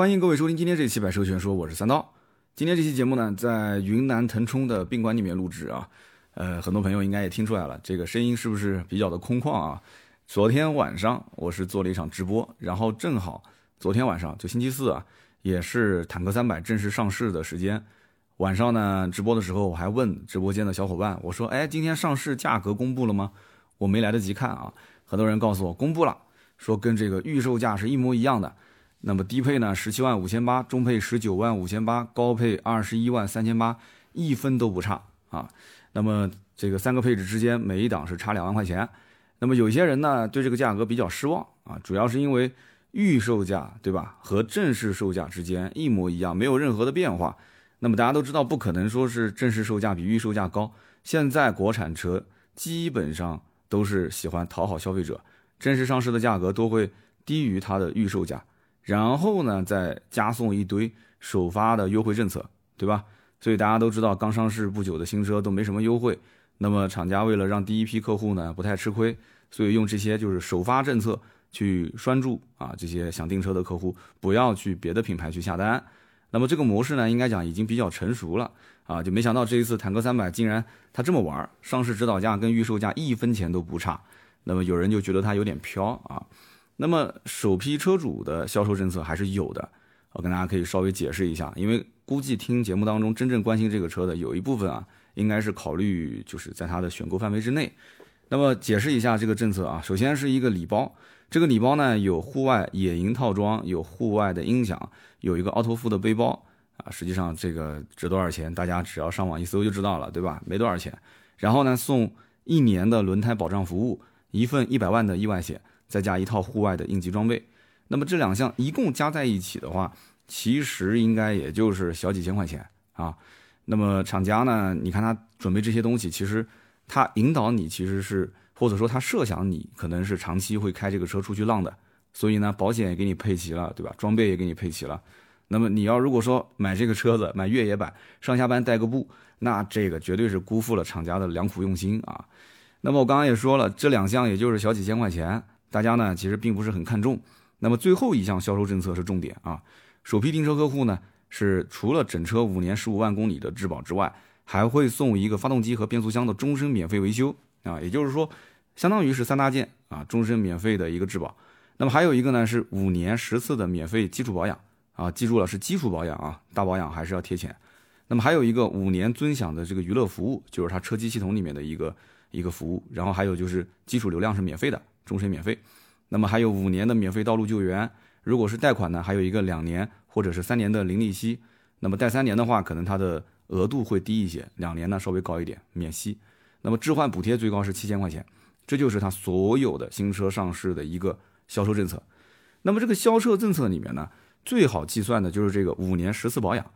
欢迎各位收听今天这期《百车全说》，我是三刀。今天这期节目呢，在云南腾冲的宾馆里面录制啊。呃，很多朋友应该也听出来了，这个声音是不是比较的空旷啊？昨天晚上我是做了一场直播，然后正好昨天晚上就星期四啊，也是坦克三百正式上市的时间。晚上呢，直播的时候我还问直播间的小伙伴，我说：“哎，今天上市价格公布了吗？”我没来得及看啊，很多人告诉我公布了，说跟这个预售价是一模一样的。那么低配呢，十七万五千八；中配十九万五千八；高配二十一万三千八，一分都不差啊。那么这个三个配置之间，每一档是差两万块钱。那么有些人呢，对这个价格比较失望啊，主要是因为预售价对吧，和正式售价之间一模一样，没有任何的变化。那么大家都知道，不可能说是正式售价比预售价高。现在国产车基本上都是喜欢讨好消费者，正式上市的价格都会低于它的预售价。然后呢，再加送一堆首发的优惠政策，对吧？所以大家都知道，刚上市不久的新车都没什么优惠。那么厂家为了让第一批客户呢不太吃亏，所以用这些就是首发政策去拴住啊这些想订车的客户，不要去别的品牌去下单。那么这个模式呢，应该讲已经比较成熟了啊，就没想到这一次坦克三百竟然它这么玩，上市指导价跟预售价一分钱都不差。那么有人就觉得它有点飘啊。那么首批车主的销售政策还是有的，我跟大家可以稍微解释一下，因为估计听节目当中真正关心这个车的有一部分啊，应该是考虑就是在它的选购范围之内。那么解释一下这个政策啊，首先是一个礼包，这个礼包呢有户外野营套装，有户外的音响，有一个凹凸富的背包啊，实际上这个值多少钱，大家只要上网一搜就知道了，对吧？没多少钱。然后呢送一年的轮胎保障服务，一份一百万的意外险。再加一套户外的应急装备，那么这两项一共加在一起的话，其实应该也就是小几千块钱啊。那么厂家呢，你看他准备这些东西，其实他引导你，其实是或者说他设想你可能是长期会开这个车出去浪的，所以呢，保险也给你配齐了，对吧？装备也给你配齐了。那么你要如果说买这个车子 买越野版，上下班带个步，那这个绝对是辜负了厂家的良苦用心啊。那么我刚刚也说了，这两项也就是小几千块钱。大家呢其实并不是很看重，那么最后一项销售政策是重点啊，首批订车客户呢是除了整车五年十五万公里的质保之外，还会送一个发动机和变速箱的终身免费维修啊，也就是说，相当于是三大件啊，终身免费的一个质保。那么还有一个呢是五年十次的免费基础保养啊，记住了是基础保养啊，大保养还是要贴钱。那么还有一个五年尊享的这个娱乐服务，就是它车机系统里面的一个一个服务，然后还有就是基础流量是免费的。终身免费，那么还有五年的免费道路救援。如果是贷款呢，还有一个两年或者是三年的零利息。那么贷三年的话，可能它的额度会低一些；两年呢，稍微高一点，免息。那么置换补贴最高是七千块钱，这就是它所有的新车上市的一个销售政策。那么这个销售政策里面呢，最好计算的就是这个五年十次保养。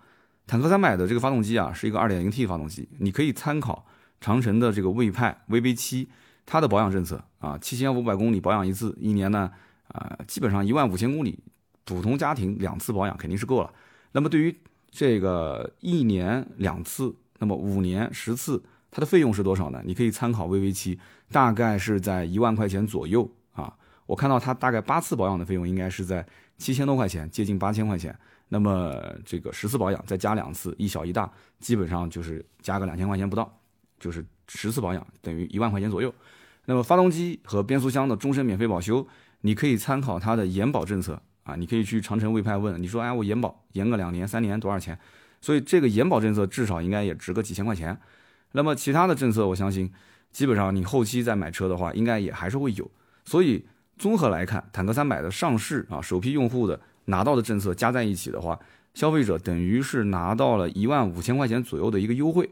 坦克三百的这个发动机啊，是一个二点零 T 发动机，你可以参考长城的这个魏派 VV 七。它的保养政策啊，七千五百公里保养一次，一年呢，啊，基本上一万五千公里，普通家庭两次保养肯定是够了。那么对于这个一年两次，那么五年十次，它的费用是多少呢？你可以参考 VV 七，大概是在一万块钱左右啊。我看到它大概八次保养的费用应该是在七千多块钱，接近八千块钱。那么这个十次保养再加两次，一小一大，基本上就是加个两千块钱不到，就是十次保养等于一万块钱左右。那么发动机和变速箱的终身免费保修，你可以参考它的延保政策啊，你可以去长城魏派问，你说哎我延保延个两年三年多少钱？所以这个延保政策至少应该也值个几千块钱。那么其他的政策，我相信基本上你后期再买车的话，应该也还是会有。所以综合来看，坦克三百的上市啊，首批用户的拿到的政策加在一起的话，消费者等于是拿到了一万五千块钱左右的一个优惠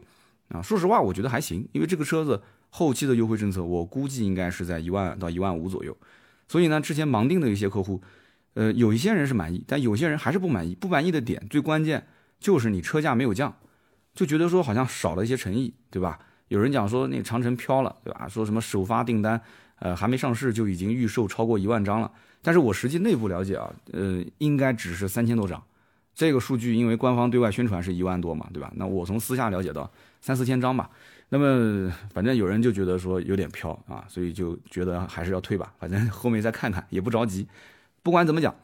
啊。说实话，我觉得还行，因为这个车子。后期的优惠政策，我估计应该是在一万到一万五左右。所以呢，之前盲定的一些客户，呃，有一些人是满意，但有些人还是不满意。不满意的点最关键就是你车价没有降，就觉得说好像少了一些诚意，对吧？有人讲说那长城飘了，对吧？说什么首发订单，呃，还没上市就已经预售超过一万张了。但是我实际内部了解啊，呃，应该只是三千多张。这个数据因为官方对外宣传是一万多嘛，对吧？那我从私下了解到三四千张吧。那么，反正有人就觉得说有点飘啊，所以就觉得还是要退吧，反正 后面再看看，也不着急。不管怎么讲，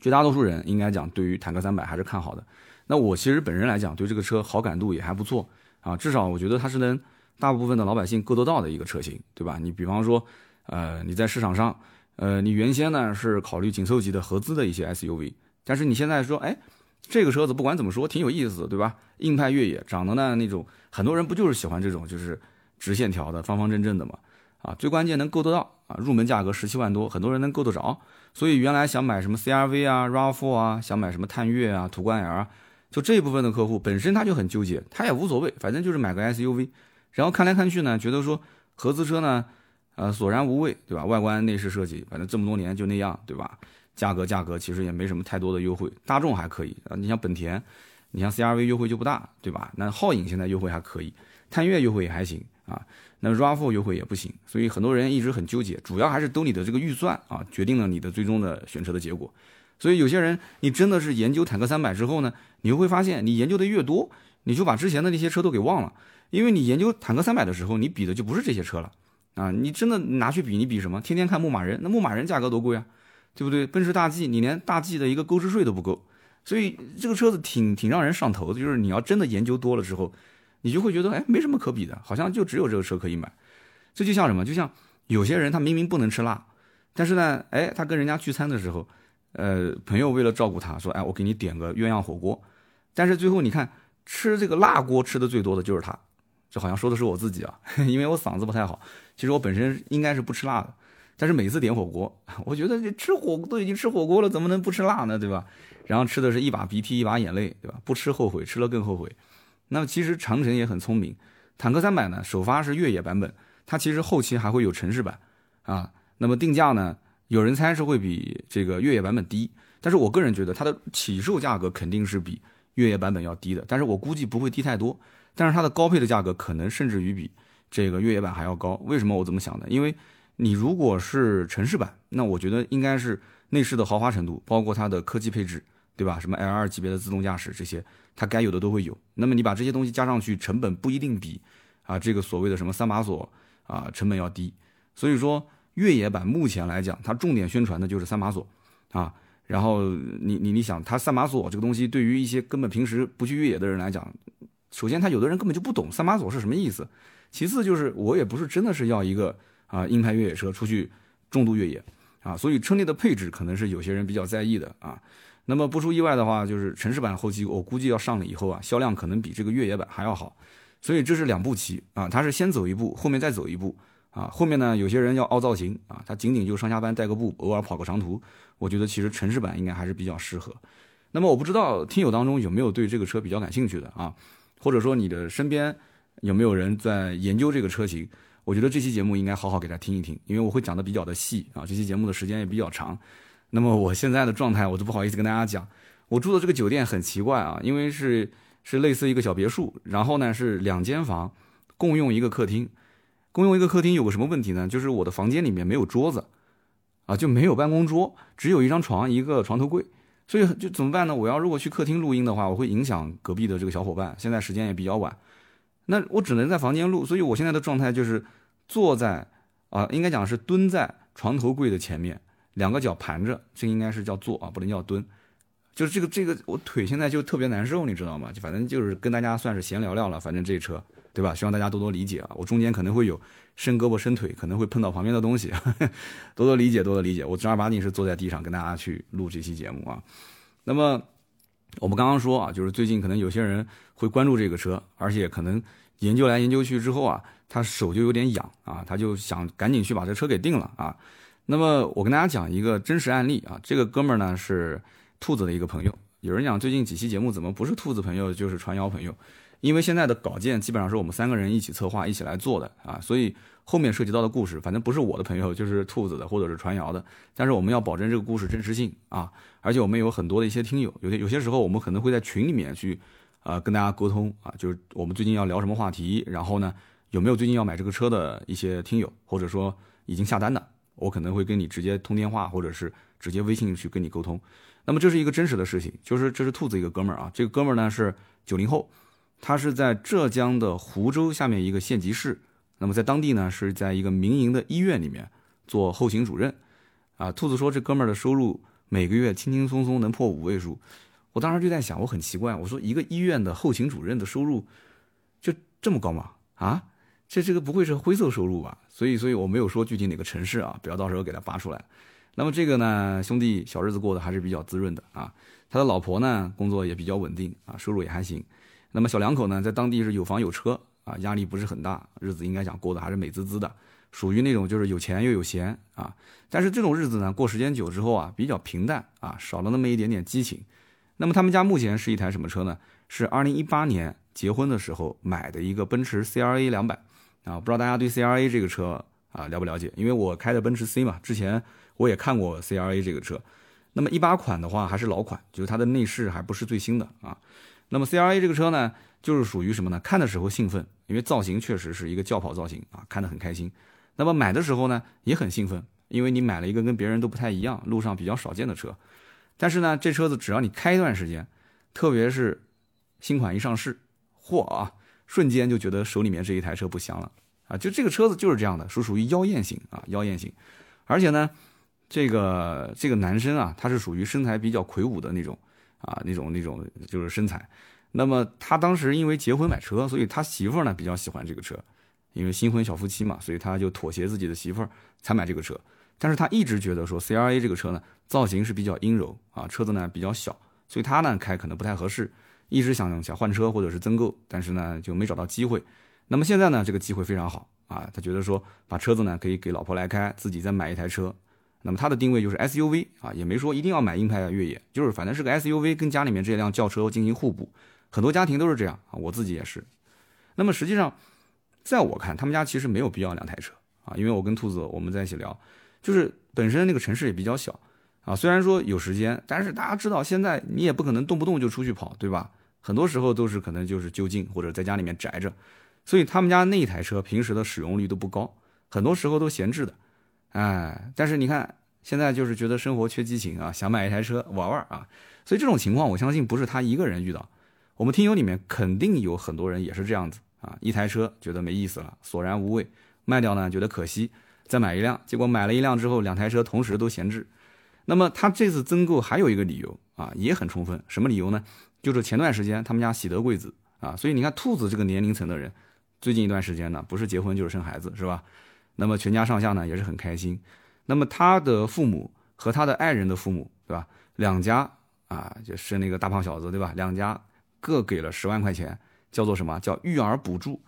绝大多数人应该讲对于坦克三百还是看好的。那我其实本人来讲，对这个车好感度也还不错啊，至少我觉得它是能大部分的老百姓够得到的一个车型，对吧？你比方说，呃，你在市场上，呃，你原先呢是考虑紧凑级的合资的一些 SUV，但是你现在说，哎，这个车子不管怎么说挺有意思，对吧？硬派越野，长得呢那种，很多人不就是喜欢这种就是直线条的、方方正正的嘛？啊，最关键能够得到啊，入门价格十七万多，很多人能够得着。所以原来想买什么 CRV 啊、RAV4 啊，想买什么探岳啊、途观 L。就这一部分的客户本身他就很纠结，他也无所谓，反正就是买个 SUV，然后看来看去呢，觉得说合资车呢，呃，索然无味，对吧？外观内饰设计，反正这么多年就那样，对吧？价格价格其实也没什么太多的优惠，大众还可以啊，你像本田，你像 CRV 优惠就不大，对吧？那皓影现在优惠还可以，探岳优惠也还行啊，那 RAV4 优惠也不行，所以很多人一直很纠结，主要还是都你的这个预算啊，决定了你的最终的选车的结果。所以有些人，你真的是研究坦克三百之后呢，你会发现，你研究的越多，你就把之前的那些车都给忘了，因为你研究坦克三百的时候，你比的就不是这些车了啊！你真的拿去比，你比什么？天天看牧马人，那牧马人价格多贵啊，对不对？奔驰大 G，你连大 G 的一个购置税都不够，所以这个车子挺挺让人上头的。就是你要真的研究多了之后，你就会觉得，哎，没什么可比的，好像就只有这个车可以买。这就像什么？就像有些人他明明不能吃辣，但是呢，哎，他跟人家聚餐的时候。呃，朋友为了照顾他，说：“哎，我给你点个鸳鸯火锅。”但是最后你看，吃这个辣锅吃的最多的就是他，这好像说的是我自己啊，因为我嗓子不太好。其实我本身应该是不吃辣的，但是每次点火锅，我觉得这吃火都已经吃火锅了，怎么能不吃辣呢？对吧？然后吃的是一把鼻涕一把眼泪，对吧？不吃后悔，吃了更后悔。那么其实长城也很聪明，坦克三百呢，首发是越野版本，它其实后期还会有城市版啊。那么定价呢？有人猜是会比这个越野版本低，但是我个人觉得它的起售价格肯定是比越野版本要低的，但是我估计不会低太多，但是它的高配的价格可能甚至于比这个越野版还要高。为什么我这么想呢？因为你如果是城市版，那我觉得应该是内饰的豪华程度，包括它的科技配置，对吧？什么 L2 级别的自动驾驶这些，它该有的都会有。那么你把这些东西加上去，成本不一定比啊这个所谓的什么三把锁啊成本要低，所以说。越野版目前来讲，它重点宣传的就是三把锁，啊，然后你你你想，它三把锁这个东西，对于一些根本平时不去越野的人来讲，首先他有的人根本就不懂三把锁是什么意思，其次就是我也不是真的是要一个啊硬派越野车出去重度越野啊，所以车内的配置可能是有些人比较在意的啊。那么不出意外的话，就是城市版后期我估计要上了以后啊，销量可能比这个越野版还要好，所以这是两步棋啊，它是先走一步，后面再走一步。啊，后面呢，有些人要凹造型啊，他仅仅就上下班带个步，偶尔跑个长途，我觉得其实城市版应该还是比较适合。那么我不知道听友当中有没有对这个车比较感兴趣的啊，或者说你的身边有没有人在研究这个车型？我觉得这期节目应该好好给他听一听，因为我会讲的比较的细啊，这期节目的时间也比较长。那么我现在的状态，我都不好意思跟大家讲，我住的这个酒店很奇怪啊，因为是是类似一个小别墅，然后呢是两间房共用一个客厅。共用一个客厅有个什么问题呢？就是我的房间里面没有桌子，啊，就没有办公桌，只有一张床，一个床头柜，所以就怎么办呢？我要如果去客厅录音的话，我会影响隔壁的这个小伙伴。现在时间也比较晚，那我只能在房间录。所以我现在的状态就是坐在啊，应该讲是蹲在床头柜的前面，两个脚盘着，这应该是叫坐啊，不能叫蹲。就是这个这个，我腿现在就特别难受，你知道吗？就反正就是跟大家算是闲聊聊了，反正这车。对吧？希望大家多多理解啊！我中间可能会有伸胳膊伸腿，可能会碰到旁边的东西，多多理解，多多理解。我正儿八经是坐在地上跟大家去录这期节目啊。那么我们刚刚说啊，就是最近可能有些人会关注这个车，而且可能研究来研究去之后啊，他手就有点痒啊，他就想赶紧去把这车给定了啊。那么我跟大家讲一个真实案例啊，这个哥们儿呢是兔子的一个朋友。有人讲最近几期节目怎么不是兔子朋友就是传谣朋友？因为现在的稿件基本上是我们三个人一起策划、一起来做的啊，所以后面涉及到的故事，反正不是我的朋友就是兔子的或者是传谣的，但是我们要保证这个故事真实性啊，而且我们有很多的一些听友，有些有些时候我们可能会在群里面去呃跟大家沟通啊，就是我们最近要聊什么话题，然后呢有没有最近要买这个车的一些听友，或者说已经下单的，我可能会跟你直接通电话或者是直接微信去跟你沟通。那么这是一个真实的事情，就是这是兔子一个哥们儿啊，这个哥们儿呢是九零后。他是在浙江的湖州下面一个县级市，那么在当地呢是在一个民营的医院里面做后勤主任，啊，兔子说这哥们儿的收入每个月轻轻松松能破五位数。我当时就在想，我很奇怪，我说一个医院的后勤主任的收入就这么高吗？啊，这这个不会是灰色收入吧？所以，所以我没有说具体哪个城市啊，不要到时候给他扒出来。那么这个呢，兄弟小日子过得还是比较滋润的啊。他的老婆呢，工作也比较稳定啊，收入也还行。那么小两口呢，在当地是有房有车啊，压力不是很大，日子应该讲过得还是美滋滋的，属于那种就是有钱又有闲啊。但是这种日子呢，过时间久之后啊，比较平淡啊，少了那么一点点激情。那么他们家目前是一台什么车呢？是二零一八年结婚的时候买的一个奔驰 CRA 两百啊，不知道大家对 CRA 这个车啊了不了解？因为我开的奔驰 C 嘛，之前我也看过 CRA 这个车。那么一八款的话还是老款，就是它的内饰还不是最新的啊。那么 CRA 这个车呢，就是属于什么呢？看的时候兴奋，因为造型确实是一个轿跑造型啊，看得很开心。那么买的时候呢，也很兴奋，因为你买了一个跟别人都不太一样、路上比较少见的车。但是呢，这车子只要你开一段时间，特别是新款一上市，嚯啊，瞬间就觉得手里面这一台车不香了啊！就这个车子就是这样的，是属于妖艳型啊，妖艳型。而且呢，这个这个男生啊，他是属于身材比较魁梧的那种啊，那种那种就是身材。那么他当时因为结婚买车，所以他媳妇儿呢比较喜欢这个车，因为新婚小夫妻嘛，所以他就妥协自己的媳妇儿才买这个车。但是他一直觉得说 C R A 这个车呢，造型是比较阴柔啊，车子呢比较小，所以他呢开可能不太合适，一直想想换车或者是增购，但是呢就没找到机会。那么现在呢这个机会非常好啊，他觉得说把车子呢可以给老婆来开，自己再买一台车。那么它的定位就是 S U V 啊，也没说一定要买硬派越野，就是反正是个 S U V，跟家里面这辆轿车进行互补。很多家庭都是这样啊，我自己也是。那么实际上，在我看，他们家其实没有必要两台车啊，因为我跟兔子我们在一起聊。就是本身那个城市也比较小，啊，虽然说有时间，但是大家知道现在你也不可能动不动就出去跑，对吧？很多时候都是可能就是就近或者在家里面宅着，所以他们家那一台车平时的使用率都不高，很多时候都闲置的，哎，但是你看现在就是觉得生活缺激情啊，想买一台车玩玩啊，所以这种情况我相信不是他一个人遇到，我们听友里面肯定有很多人也是这样子啊，一台车觉得没意思了，索然无味，卖掉呢觉得可惜。再买一辆，结果买了一辆之后，两台车同时都闲置。那么他这次增购还有一个理由啊，也很充分。什么理由呢？就是前段时间他们家喜得贵子啊，所以你看兔子这个年龄层的人，最近一段时间呢，不是结婚就是生孩子，是吧？那么全家上下呢也是很开心。那么他的父母和他的爱人的父母，对吧？两家啊，就生那个大胖小子，对吧？两家各给了十万块钱，叫做什么叫育儿补助？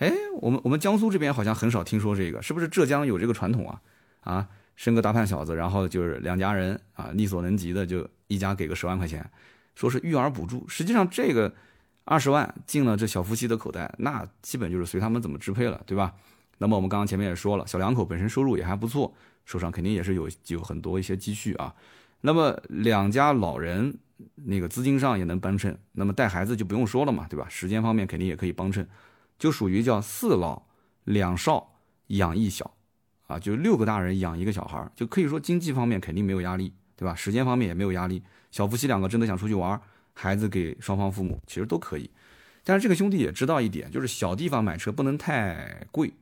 哎，我们我们江苏这边好像很少听说这个，是不是浙江有这个传统啊？啊，生个大胖小子，然后就是两家人啊，力所能及的就一家给个十万块钱，说是育儿补助。实际上这个二十万进了这小夫妻的口袋，那基本就是随他们怎么支配了，对吧？那么我们刚刚前面也说了，小两口本身收入也还不错，手上肯定也是有有很多一些积蓄啊。那么两家老人那个资金上也能帮衬，那么带孩子就不用说了嘛，对吧？时间方面肯定也可以帮衬。就属于叫四老两少养一小，啊，就六个大人养一个小孩就可以说经济方面肯定没有压力，对吧？时间方面也没有压力。小夫妻两个真的想出去玩，孩子给双方父母其实都可以。但是这个兄弟也知道一点，就是小地方买车不能太贵，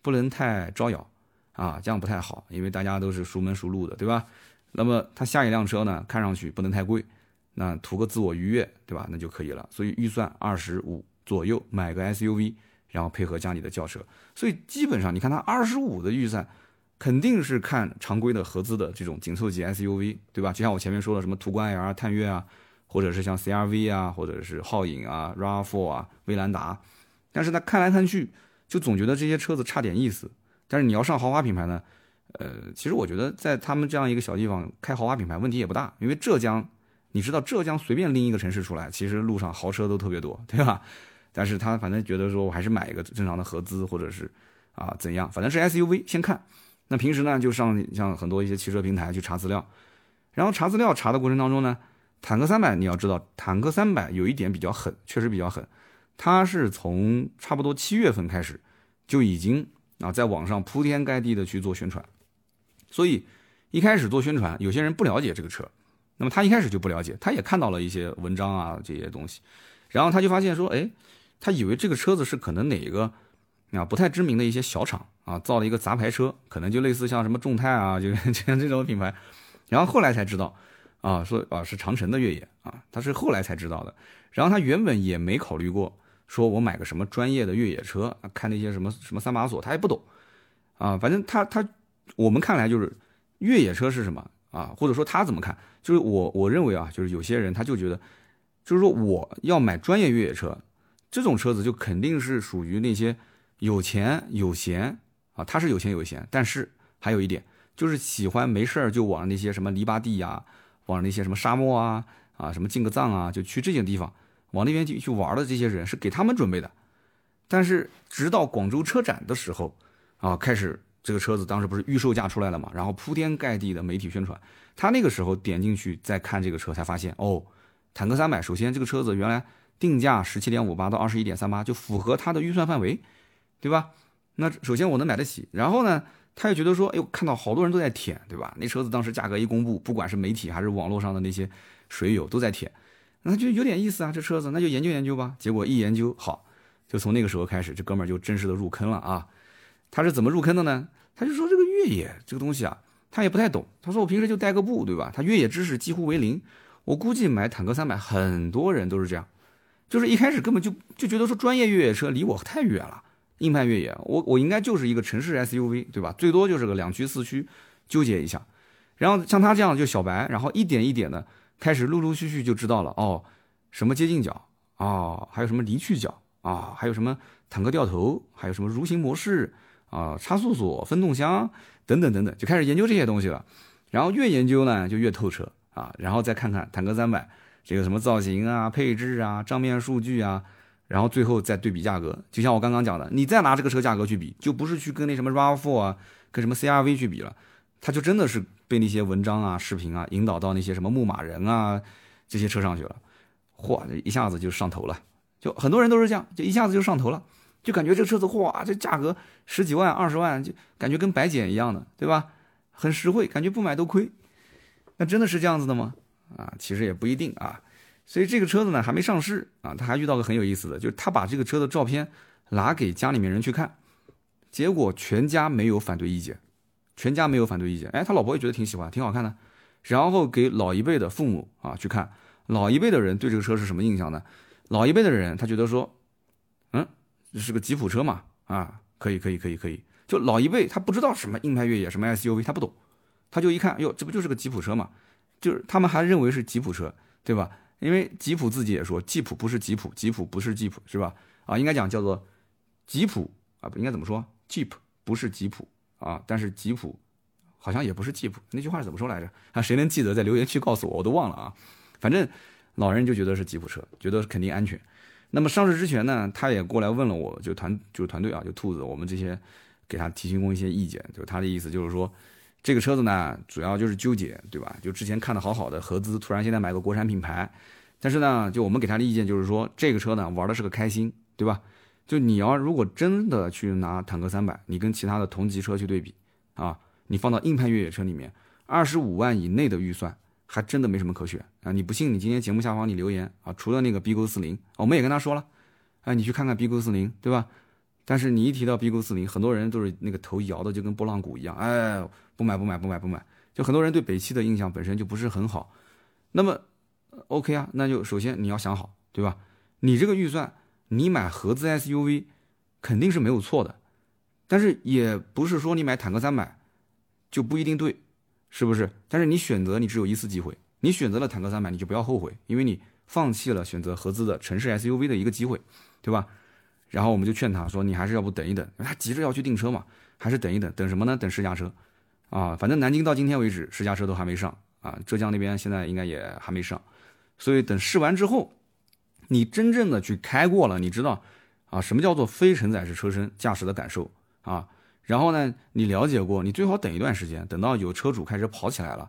不能太招摇，啊，这样不太好，因为大家都是熟门熟路的，对吧？那么他下一辆车呢，看上去不能太贵，那图个自我愉悦，对吧？那就可以了。所以预算二十五。左右买个 SUV，然后配合家里的轿车，所以基本上你看他二十五的预算，肯定是看常规的合资的这种紧凑级 SUV，对吧？就像我前面说的什么途观 L、探岳啊，或者是像 CRV 啊，或者是皓影啊、RAV4 啊、威兰达，但是他看来看去，就总觉得这些车子差点意思。但是你要上豪华品牌呢，呃，其实我觉得在他们这样一个小地方开豪华品牌问题也不大，因为浙江，你知道浙江随便拎一个城市出来，其实路上豪车都特别多，对吧？但是他反正觉得说，我还是买一个正常的合资，或者是啊怎样，反正是 SUV 先看。那平时呢，就上像很多一些汽车平台去查资料，然后查资料查的过程当中呢，坦克三百你要知道，坦克三百有一点比较狠，确实比较狠，它是从差不多七月份开始就已经啊在网上铺天盖地的去做宣传，所以一开始做宣传，有些人不了解这个车，那么他一开始就不了解，他也看到了一些文章啊这些东西，然后他就发现说，哎。他以为这个车子是可能哪个啊不太知名的一些小厂啊造了一个杂牌车，可能就类似像什么众泰啊，就 像这种品牌。然后后来才知道，啊，说啊是长城的越野啊，他是后来才知道的。然后他原本也没考虑过，说我买个什么专业的越野车，看那些什么什么三把锁，他也不懂啊。反正他他我们看来就是越野车是什么啊，或者说他怎么看，就是我我认为啊，就是有些人他就觉得，就是说我要买专业越野车，这种车子就肯定是属于那些有钱有闲啊，他是有钱有闲，但是还有一点就是喜欢没事儿就往那些什么泥巴地呀，往那些什么沙漠啊。啊，什么进个藏啊，就去这些地方，往那边去去玩的这些人是给他们准备的。但是直到广州车展的时候，啊，开始这个车子当时不是预售价出来了嘛，然后铺天盖地的媒体宣传，他那个时候点进去再看这个车，才发现哦，坦克三百，首先这个车子原来定价十七点五八到二十一点三八，就符合他的预算范围，对吧？那首先我能买得起，然后呢，他又觉得说，哎呦，看到好多人都在舔，对吧？那车子当时价格一公布，不管是媒体还是网络上的那些。水友都在舔，那就有点意思啊，这车子那就研究研究吧。结果一研究好，就从那个时候开始，这哥们儿就正式的入坑了啊。他是怎么入坑的呢？他就说这个越野这个东西啊，他也不太懂。他说我平时就带个步，对吧？他越野知识几乎为零。我估计买坦克三百，很多人都是这样，就是一开始根本就就觉得说专业越野车离我太远了，硬派越野，我我应该就是一个城市 SUV，对吧？最多就是个两驱四驱，纠结一下。然后像他这样就小白，然后一点一点的。开始陆陆续续就知道了哦，什么接近角啊，还有什么离去角啊，还有什么坦克掉头，还有什么蠕行模式啊，差速锁、分动箱等等等等，就开始研究这些东西了。然后越研究呢，就越透彻啊。然后再看看坦克三百这个什么造型啊、配置啊、账面数据啊，然后最后再对比价格。就像我刚刚讲的，你再拿这个车价格去比，就不是去跟那什么 RAV4 啊、跟什么 CRV 去比了，它就真的是。被那些文章啊、视频啊引导到那些什么牧马人啊这些车上去了，嚯，一下子就上头了。就很多人都是这样，就一下子就上头了，就感觉这车子嚯，这价格十几万、二十万，就感觉跟白捡一样的，对吧？很实惠，感觉不买都亏。那真的是这样子的吗？啊，其实也不一定啊。所以这个车子呢还没上市啊，他还遇到个很有意思的，就是他把这个车的照片拿给家里面人去看，结果全家没有反对意见。全家没有反对意见，哎，他老婆也觉得挺喜欢，挺好看的。然后给老一辈的父母啊去看，老一辈的人对这个车是什么印象呢？老一辈的人他觉得说，嗯，这是个吉普车嘛，啊，可以可以可以可以。就老一辈他不知道什么硬派越野，什么 SUV，他不懂，他就一看，哟，这不就是个吉普车嘛？就是他们还认为是吉普车，对吧？因为吉普自己也说，吉普不是吉普，吉普不是吉普，是吧？啊，应该讲叫做吉普啊，不应该怎么说？Jeep 不是吉普。啊，但是吉普好像也不是吉普，那句话是怎么说来着？啊，谁能记得在留言区告诉我，我都忘了啊。反正老人就觉得是吉普车，觉得肯定安全。那么上市之前呢，他也过来问了我，就团就是团队啊，就兔子，我们这些给他提供一些意见。就他的意思就是说，这个车子呢，主要就是纠结，对吧？就之前看的好好的合资，突然现在买个国产品牌，但是呢，就我们给他的意见就是说，这个车呢玩的是个开心，对吧？就你要如果真的去拿坦克三百，你跟其他的同级车去对比，啊，你放到硬派越野车里面，二十五万以内的预算，还真的没什么可选啊！你不信，你今天节目下方你留言啊，除了那个 B 勾四零，我们也跟他说了，哎，你去看看 B 勾四零，对吧？但是你一提到 B 勾四零，很多人都是那个头摇的就跟拨浪鼓一样，哎，不买不买不买不买，就很多人对北汽的印象本身就不是很好。那么，OK 啊，那就首先你要想好，对吧？你这个预算。你买合资 SUV 肯定是没有错的，但是也不是说你买坦克三百就不一定对，是不是？但是你选择你只有一次机会，你选择了坦克三百你就不要后悔，因为你放弃了选择合资的城市 SUV 的一个机会，对吧？然后我们就劝他说，你还是要不等一等，他急着要去订车嘛，还是等一等，等什么呢？等试驾车啊，反正南京到今天为止试驾车都还没上啊，浙江那边现在应该也还没上，所以等试完之后。你真正的去开过了，你知道，啊，什么叫做非承载式车身驾驶的感受啊？然后呢，你了解过，你最好等一段时间，等到有车主开始跑起来了，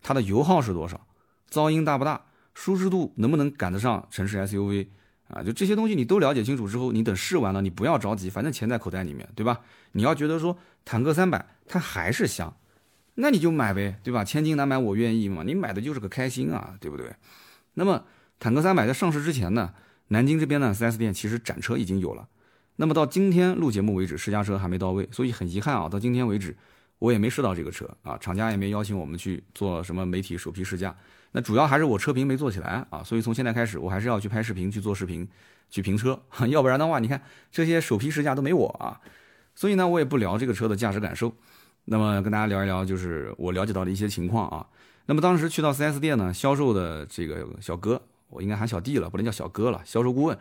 它的油耗是多少，噪音大不大，舒适度能不能赶得上城市 SUV 啊？就这些东西你都了解清楚之后，你等试完了，你不要着急，反正钱在口袋里面，对吧？你要觉得说坦克三百它还是香，那你就买呗，对吧？千金难买我愿意嘛，你买的就是个开心啊，对不对？那么。坦克三百在上市之前呢，南京这边呢，4S 店其实展车已经有了。那么到今天录节目为止，试驾车还没到位，所以很遗憾啊，到今天为止，我也没试到这个车啊，厂家也没邀请我们去做什么媒体首批试驾。那主要还是我车评没做起来啊，所以从现在开始，我还是要去拍视频、去做视频、去评车，要不然的话，你看这些首批试驾都没我啊。所以呢，我也不聊这个车的驾驶感受，那么跟大家聊一聊，就是我了解到的一些情况啊。那么当时去到 4S 店呢，销售的这个小哥，我应该喊小弟了，不能叫小哥了，销售顾问，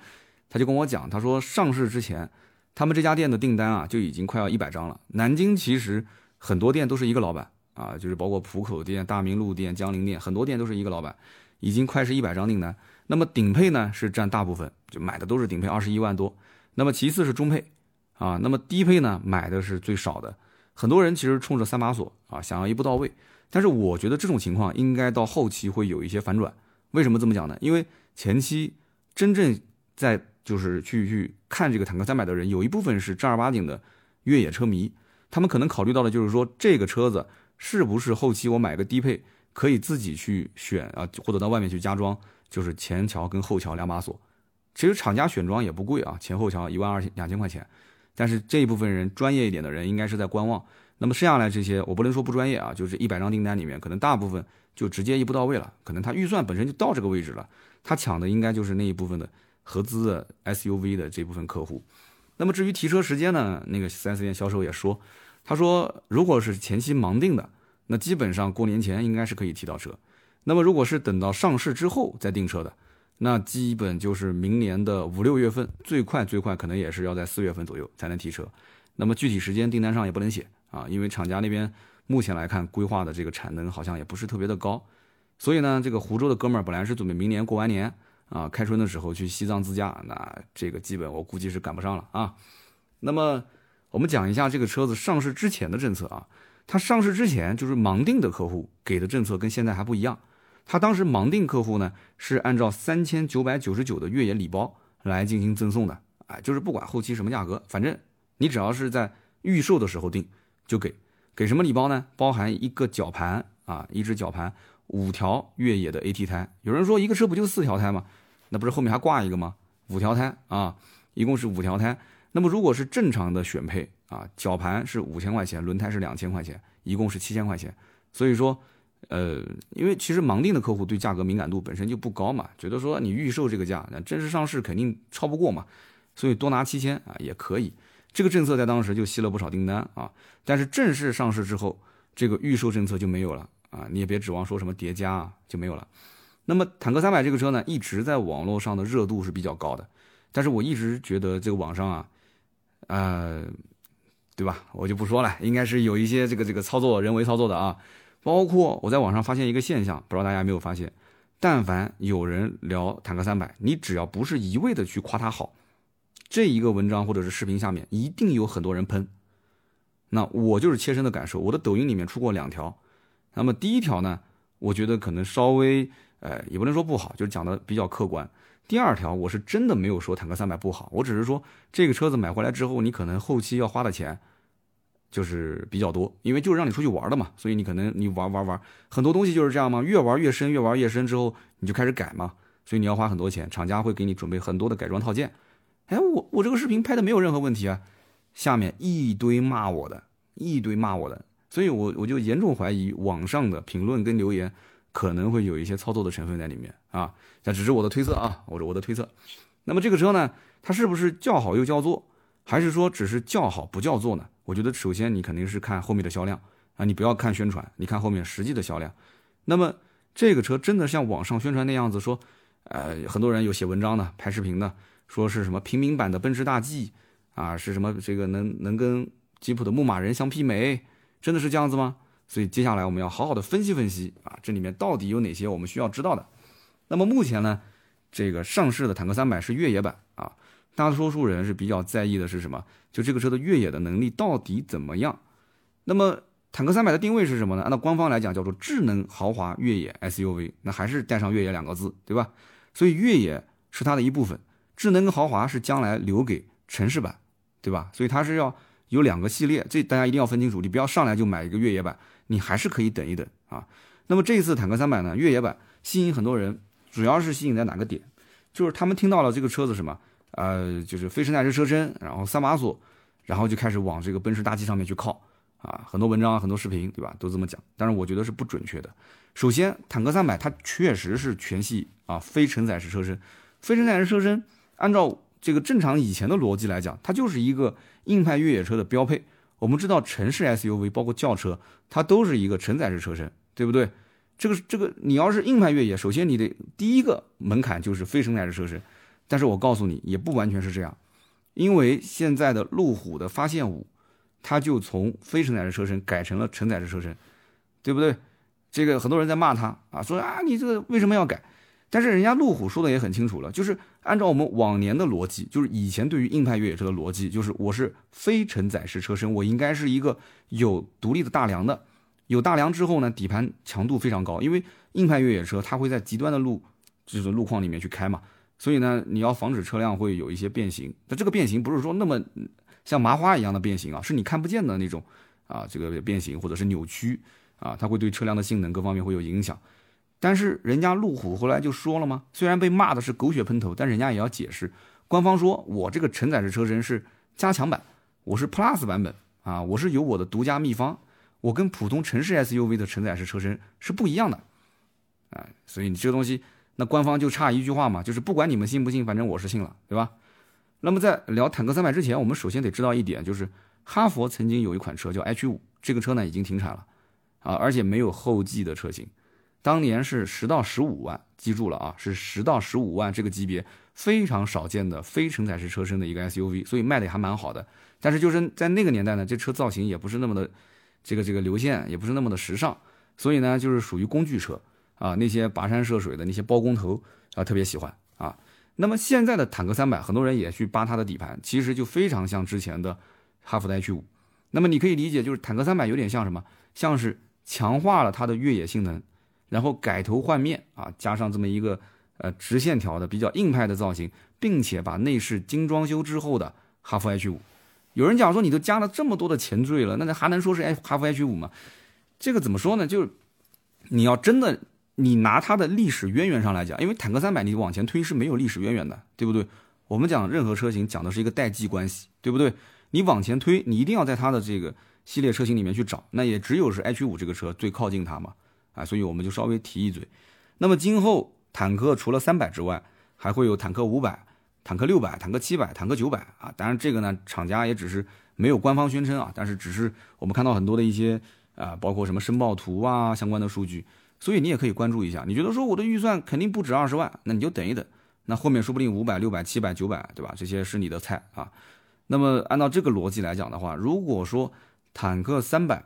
他就跟我讲，他说上市之前，他们这家店的订单啊就已经快要一百张了。南京其实很多店都是一个老板。啊，就是包括浦口店、大明路店、江陵店，很多店都是一个老板，已经快是一百张订单。那么顶配呢是占大部分，就买的都是顶配，二十一万多。那么其次是中配，啊，那么低配呢买的是最少的。很多人其实冲着三把锁啊，想要一步到位。但是我觉得这种情况应该到后期会有一些反转。为什么这么讲呢？因为前期真正在就是去去看这个坦克三百的人，有一部分是正儿八经的越野车迷，他们可能考虑到的就是说这个车子。是不是后期我买个低配可以自己去选啊，或者到外面去加装，就是前桥跟后桥两把锁。其实厂家选装也不贵啊，前后桥一万二千两千块钱。但是这一部分人专业一点的人应该是在观望。那么剩下来这些，我不能说不专业啊，就是一百张订单里面，可能大部分就直接一步到位了。可能他预算本身就到这个位置了，他抢的应该就是那一部分的合资的 SUV 的这部分客户。那么至于提车时间呢，那个 4S 店销售也说。他说，如果是前期盲定的，那基本上过年前应该是可以提到车。那么如果是等到上市之后再订车的，那基本就是明年的五六月份，最快最快可能也是要在四月份左右才能提车。那么具体时间订单上也不能写啊，因为厂家那边目前来看规划的这个产能好像也不是特别的高。所以呢，这个湖州的哥们儿本来是准备明年过完年啊，开春的时候去西藏自驾，那这个基本我估计是赶不上了啊。那么。我们讲一下这个车子上市之前的政策啊，它上市之前就是盲定的客户给的政策跟现在还不一样。他当时盲定客户呢是按照三千九百九十九的越野礼包来进行赠送的，哎，就是不管后期什么价格，反正你只要是在预售的时候定就给。给什么礼包呢？包含一个绞盘啊，一只绞盘，五条越野的 AT 胎。有人说一个车不就四条胎吗？那不是后面还挂一个吗？五条胎啊，一共是五条胎。那么如果是正常的选配啊，绞盘是五千块钱，轮胎是两千块钱，一共是七千块钱。所以说，呃，因为其实盲定的客户对价格敏感度本身就不高嘛，觉得说你预售这个价，那正式上市肯定超不过嘛，所以多拿七千啊也可以。这个政策在当时就吸了不少订单啊。但是正式上市之后，这个预售政策就没有了啊，你也别指望说什么叠加啊就没有了。那么坦克三百这个车呢，一直在网络上的热度是比较高的，但是我一直觉得这个网上啊。呃，对吧？我就不说了，应该是有一些这个这个操作人为操作的啊。包括我在网上发现一个现象，不知道大家有没有发现？但凡有人聊坦克三百，你只要不是一味的去夸它好，这一个文章或者是视频下面一定有很多人喷。那我就是切身的感受，我的抖音里面出过两条。那么第一条呢，我觉得可能稍微，呃，也不能说不好，就是讲的比较客观。第二条，我是真的没有说坦克三百不好，我只是说这个车子买回来之后，你可能后期要花的钱就是比较多，因为就是让你出去玩的嘛，所以你可能你玩玩玩很多东西就是这样嘛，越玩越深，越玩越深之后你就开始改嘛，所以你要花很多钱，厂家会给你准备很多的改装套件。哎，我我这个视频拍的没有任何问题啊，下面一堆骂我的，一堆骂我的，所以我我就严重怀疑网上的评论跟留言。可能会有一些操作的成分在里面啊，这只是我的推测啊，我我的推测。那么这个车呢，它是不是叫好又叫座，还是说只是叫好不叫座呢？我觉得首先你肯定是看后面的销量啊，你不要看宣传，你看后面实际的销量。那么这个车真的像网上宣传那样子说，呃，很多人有写文章的、拍视频的，说是什么平民版的奔驰大 G 啊，是什么这个能能跟吉普的牧马人相媲美，真的是这样子吗？所以接下来我们要好好的分析分析啊，这里面到底有哪些我们需要知道的？那么目前呢，这个上市的坦克三百是越野版，大多数人是比较在意的是什么？就这个车的越野的能力到底怎么样？那么坦克三百的定位是什么呢？按照官方来讲叫做智能豪华越野 SUV，那还是带上越野两个字，对吧？所以越野是它的一部分，智能跟豪华是将来留给城市版，对吧？所以它是要有两个系列，这大家一定要分清楚，你不要上来就买一个越野版。你还是可以等一等啊。那么这一次坦克三百呢，越野版吸引很多人，主要是吸引在哪个点？就是他们听到了这个车子什么，呃，就是飞驰耐克车身，然后三把锁，然后就开始往这个奔驰大 G 上面去靠啊。很多文章、很多视频，对吧？都这么讲。但是我觉得是不准确的。首先，坦克三百它确实是全系啊非承载式车身，非承载式车身按照这个正常以前的逻辑来讲，它就是一个硬派越野车的标配。我们知道城市 SUV 包括轿车，它都是一个承载式车身，对不对？这个这个你要是硬派越野，首先你得第一个门槛就是非承载式车身。但是我告诉你，也不完全是这样，因为现在的路虎的发现五，它就从非承载式车身改成了承载式车身，对不对？这个很多人在骂他啊，说啊你这个为什么要改？但是人家路虎说的也很清楚了，就是按照我们往年的逻辑，就是以前对于硬派越野车的逻辑，就是我是非承载式车身，我应该是一个有独立的大梁的，有大梁之后呢，底盘强度非常高，因为硬派越野车它会在极端的路就是路况里面去开嘛。所以呢，你要防止车辆会有一些变形。那这个变形不是说那么像麻花一样的变形啊，是你看不见的那种啊，这个变形或者是扭曲啊，它会对车辆的性能各方面会有影响。但是人家路虎后来就说了嘛，虽然被骂的是狗血喷头，但人家也要解释。官方说我这个承载式车身是加强版，我是 Plus 版本啊，我是有我的独家秘方，我跟普通城市 SUV 的承载式车身是不一样的啊，所以你这个东西。那官方就差一句话嘛，就是不管你们信不信，反正我是信了，对吧？那么在聊坦克三百之前，我们首先得知道一点，就是哈佛曾经有一款车叫 H 五，这个车呢已经停产了，啊，而且没有后继的车型，当年是十到十五万，记住了啊，是十到十五万这个级别非常少见的非承载式车身的一个 SUV，所以卖的也还蛮好的。但是就是在那个年代呢，这车造型也不是那么的这个这个流线，也不是那么的时尚，所以呢就是属于工具车。啊，那些跋山涉水的那些包工头啊，特别喜欢啊。那么现在的坦克三百，很多人也去扒它的底盘，其实就非常像之前的哈弗的 H 五。那么你可以理解，就是坦克三百有点像什么？像是强化了它的越野性能，然后改头换面啊，加上这么一个呃直线条的比较硬派的造型，并且把内饰精装修之后的哈弗 H 五。有人讲说，你都加了这么多的前缀了，那还能说是哎哈弗 H 五吗？这个怎么说呢？就是你要真的。你拿它的历史渊源上来讲，因为坦克三百你往前推是没有历史渊源的，对不对？我们讲任何车型讲的是一个代际关系，对不对？你往前推，你一定要在它的这个系列车型里面去找，那也只有是 H 五这个车最靠近它嘛，啊，所以我们就稍微提一嘴。那么今后坦克除了三百之外，还会有坦克五百、坦克六百、坦克七百、坦克九百啊，当然这个呢，厂家也只是没有官方宣称啊，但是只是我们看到很多的一些啊，包括什么申报图啊相关的数据。所以你也可以关注一下，你觉得说我的预算肯定不止二十万，那你就等一等，那后面说不定五百、六百、七百、九百，对吧？这些是你的菜啊。那么按照这个逻辑来讲的话，如果说坦克三百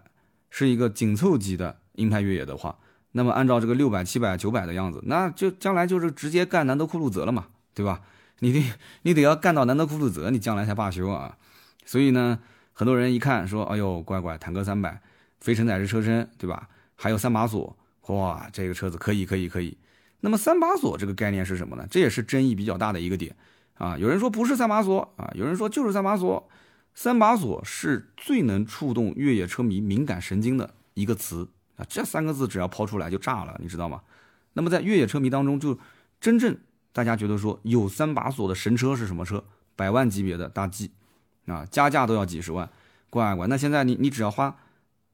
是一个紧凑级的硬派越野的话，那么按照这个六百、七百、九百的样子，那就将来就是直接干南德酷路泽了嘛，对吧？你得你得要干到南德酷路泽，你将来才罢休啊。所以呢，很多人一看说，哎呦，乖乖，坦克三百非承载式车身，对吧？还有三把锁。哇，这个车子可以，可以，可以。那么三把锁这个概念是什么呢？这也是争议比较大的一个点啊。有人说不是三把锁啊，有人说就是三把锁。三把锁是最能触动越野车迷敏感神经的一个词啊，这三个字只要抛出来就炸了，你知道吗？那么在越野车迷当中，就真正大家觉得说有三把锁的神车是什么车？百万级别的大 G 啊，加价都要几十万，乖乖。那现在你你只要花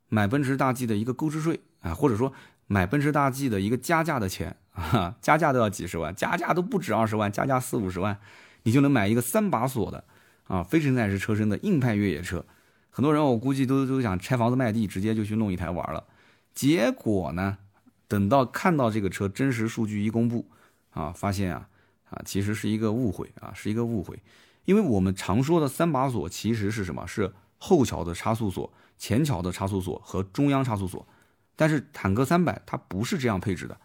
买奔驰大 G 的一个购置税啊，或者说。买奔驰大 G 的一个加价的钱啊，加价都要几十万，加价都不止二十万，加价四五十万，你就能买一个三把锁的啊，非承载式车身的硬派越野车。很多人我估计都都想拆房子卖地，直接就去弄一台玩了。结果呢，等到看到这个车真实数据一公布啊，发现啊啊，其实是一个误会啊，是一个误会。因为我们常说的三把锁其实是什么？是后桥的差速锁、前桥的差速锁和中央差速锁。但是坦克三百它不是这样配置的，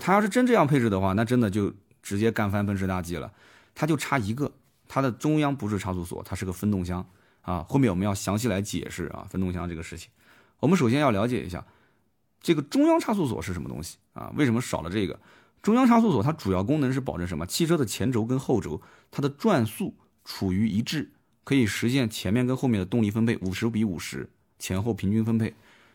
它要是真这样配置的话，那真的就直接干翻奔驰大 G 了。它就差一个，它的中央不是差速锁，它是个分动箱啊。后面我们要详细来解释啊，分动箱这个事情。我们首先要了解一下这个中央差速锁是什么东西啊？为什么少了这个中央差速锁？它主要功能是保证什么？汽车的前轴跟后轴它的转速处于一致，可以实现前面跟后面的动力分配五十比五十，前后平均分配。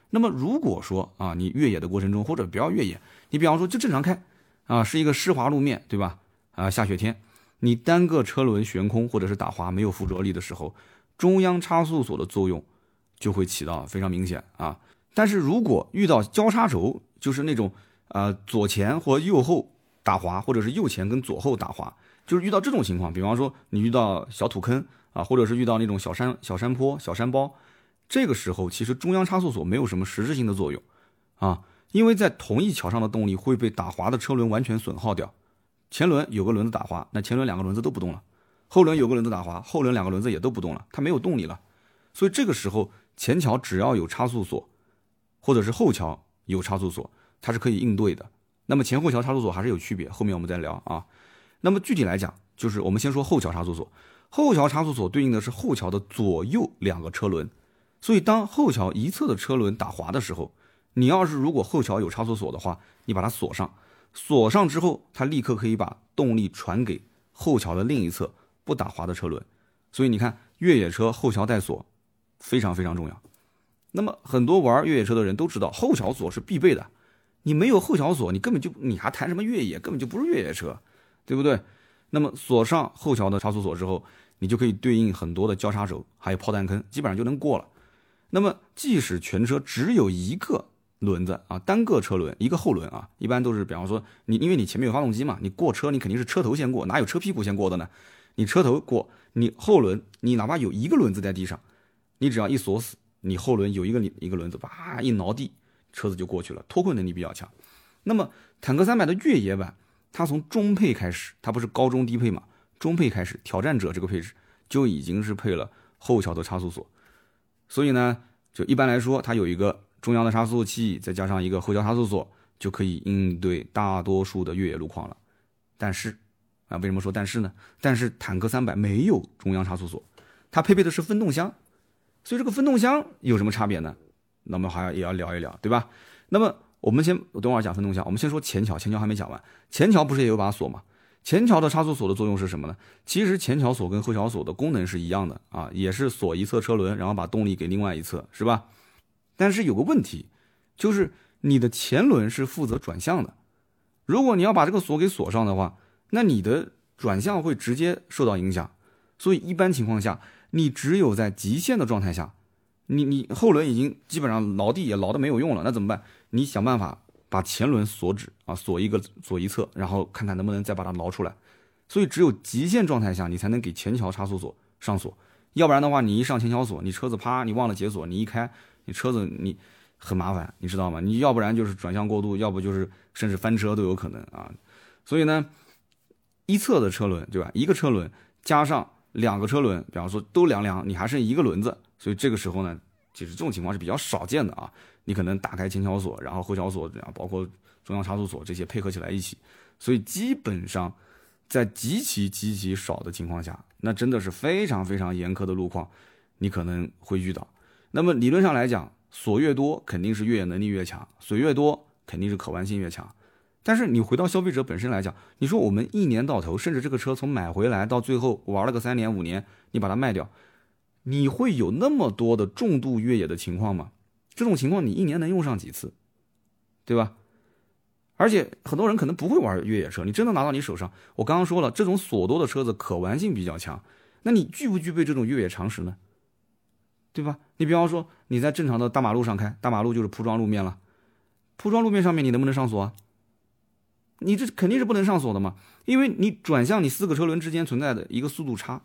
那么如果说啊，你越野的过程中，或者不要越野，你比方说就正常开，啊，是一个湿滑路面，对吧？啊，下雪天，你单个车轮悬空或者是打滑没有附着力的时候，中央差速锁的作用就会起到非常明显啊。但是如果遇到交叉轴就是那种呃左前或右后打滑，或者是右前跟左后打滑，就是遇到这种情况，比方说你遇到小土坑啊，或者是遇到那种小山小山坡、小山包，这个时候其实中央差速锁没有什么实质性的作用啊，因为在同一桥上的动力会被打滑的车轮完全损耗掉。前轮有个轮子打滑，那前轮两个轮子都不动了；后轮有个轮子打滑，后轮两个轮子也都不动了，它没有动力了。所以这个时候前桥只要有差速锁，或者是后桥有差速锁，它是可以应对的。那么前后桥差速锁还是有区别，后面我们再聊啊。那么具体来讲，就是我们先说后桥差速锁，后桥差速锁对应的是后桥的左右两个车轮。所以当后桥一侧的车轮打滑的时候，你要是如果后桥有差速锁的话，你把它锁上，锁上之后，它立刻可以把动力传给后桥的另一侧不打滑的车轮。所以你看，越野车后桥带锁。非常非常重要。那么很多玩越野车的人都知道，后桥锁是必备的。你没有后桥锁，你根本就你还谈什么越野？根本就不是越野车，对不对？那么锁上后桥的差速锁之后，你就可以对应很多的交叉轴，还有炮弹坑，基本上就能过了。那么即使全车只有一个轮子啊，单个车轮一个后轮啊，一般都是比方说你因为你前面有发动机嘛，你过车你肯定是车头先过，哪有车屁股先过的呢？你车头过，你后轮你哪怕有一个轮子在地上。你只要一锁死，你后轮有一个一个轮子，叭一挠地，车子就过去了，脱困能力比较强。那么坦克三百的越野版，它从中配开始，它不是高中低配嘛？中配开始，挑战者这个配置就已经是配了后桥的差速锁。所以呢，就一般来说，它有一个中央的差速器，再加上一个后桥差速锁，就可以应对大多数的越野路况了。但是啊，为什么说但是呢？但是坦克三百没有中央差速锁，它配备的是分动箱。所以这个分动箱有什么差别呢？那么还要也要聊一聊，对吧？那么我们先，我等会儿讲分动箱。我们先说前桥，前桥还没讲完。前桥不是也有把锁吗？前桥的差速锁的作用是什么呢？其实前桥锁跟后桥锁的功能是一样的啊，也是锁一侧车轮，然后把动力给另外一侧，是吧？但是有个问题，就是你的前轮是负责转向的，如果你要把这个锁给锁上的话，那你的转向会直接受到影响。所以一般情况下。你只有在极限的状态下，你你后轮已经基本上牢地也牢的没有用了，那怎么办？你想办法把前轮锁止啊，锁一个锁一侧，然后看看能不能再把它挠出来。所以只有极限状态下，你才能给前桥差速锁上锁，要不然的话，你一上前桥锁，你车子啪，你忘了解锁，你一开，你车子你很麻烦，你知道吗？你要不然就是转向过度，要不就是甚至翻车都有可能啊。所以呢，一侧的车轮对吧？一个车轮加上。两个车轮，比方说都凉凉，你还剩一个轮子，所以这个时候呢，其实这种情况是比较少见的啊。你可能打开前桥锁，然后后桥锁，然后包括中央差速锁这些配合起来一起，所以基本上在极其极其少的情况下，那真的是非常非常严苛的路况，你可能会遇到。那么理论上来讲，锁越多肯定是越野能力越强，锁越多肯定是可玩性越强。但是你回到消费者本身来讲，你说我们一年到头，甚至这个车从买回来到最后玩了个三年五年，你把它卖掉，你会有那么多的重度越野的情况吗？这种情况你一年能用上几次，对吧？而且很多人可能不会玩越野车，你真的拿到你手上，我刚刚说了，这种锁多的车子可玩性比较强，那你具不具备这种越野常识呢？对吧？你比方说你在正常的大马路上开，大马路就是铺装路面了，铺装路面上面你能不能上锁啊？你这肯定是不能上锁的嘛，因为你转向你四个车轮之间存在的一个速度差，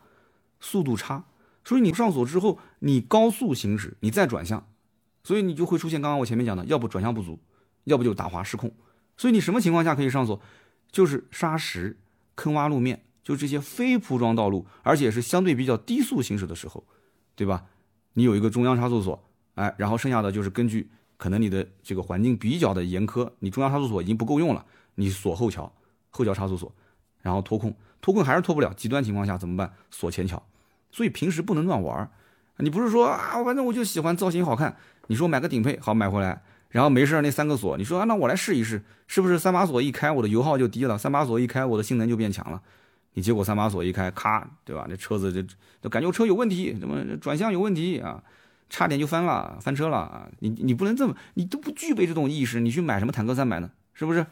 速度差，所以你上锁之后，你高速行驶，你再转向，所以你就会出现刚刚我前面讲的，要不转向不足，要不就打滑失控。所以你什么情况下可以上锁？就是沙石、坑洼路面，就这些非铺装道路，而且是相对比较低速行驶的时候，对吧？你有一个中央差速锁，哎，然后剩下的就是根据可能你的这个环境比较的严苛，你中央差速锁已经不够用了。你锁后桥，后桥差速锁，然后脱控，脱控还是脱不了，极端情况下怎么办？锁前桥，所以平时不能乱玩。你不是说啊，反正我就喜欢造型好看，你说买个顶配好买回来，然后没事那三个锁，你说啊，那我来试一试，是不是三把锁一开，我的油耗就低了？三把锁一开，我的性能就变强了。你结果三把锁一开，咔，对吧？那车子就就感觉我车有问题，怎么转向有问题啊？差点就翻了，翻车了啊！你你不能这么，你都不具备这种意识，你去买什么坦克三百呢？是不是？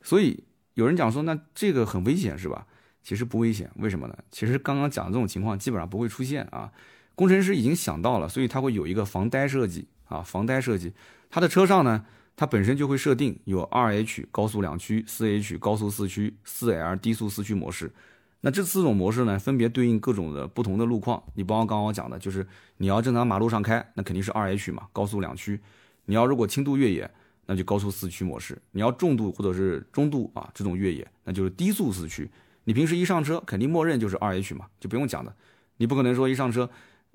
所以有人讲说，那这个很危险是吧？其实不危险，为什么呢？其实刚刚讲的这种情况基本上不会出现啊。工程师已经想到了，所以他会有一个防呆设计啊，防呆设计。他的车上呢，它本身就会设定有二 H 高速两驱、四 H 高速四驱、四 L 低速四驱模式。那这四种模式呢，分别对应各种的不同的路况。你包括刚刚我讲的，就是你要正常马路上开，那肯定是二 H 嘛，高速两驱；你要如果轻度越野，那就高速四驱模式；你要重度或者是中度啊这种越野，那就是低速四驱。你平时一上车，肯定默认就是二 H 嘛，就不用讲的。你不可能说一上车。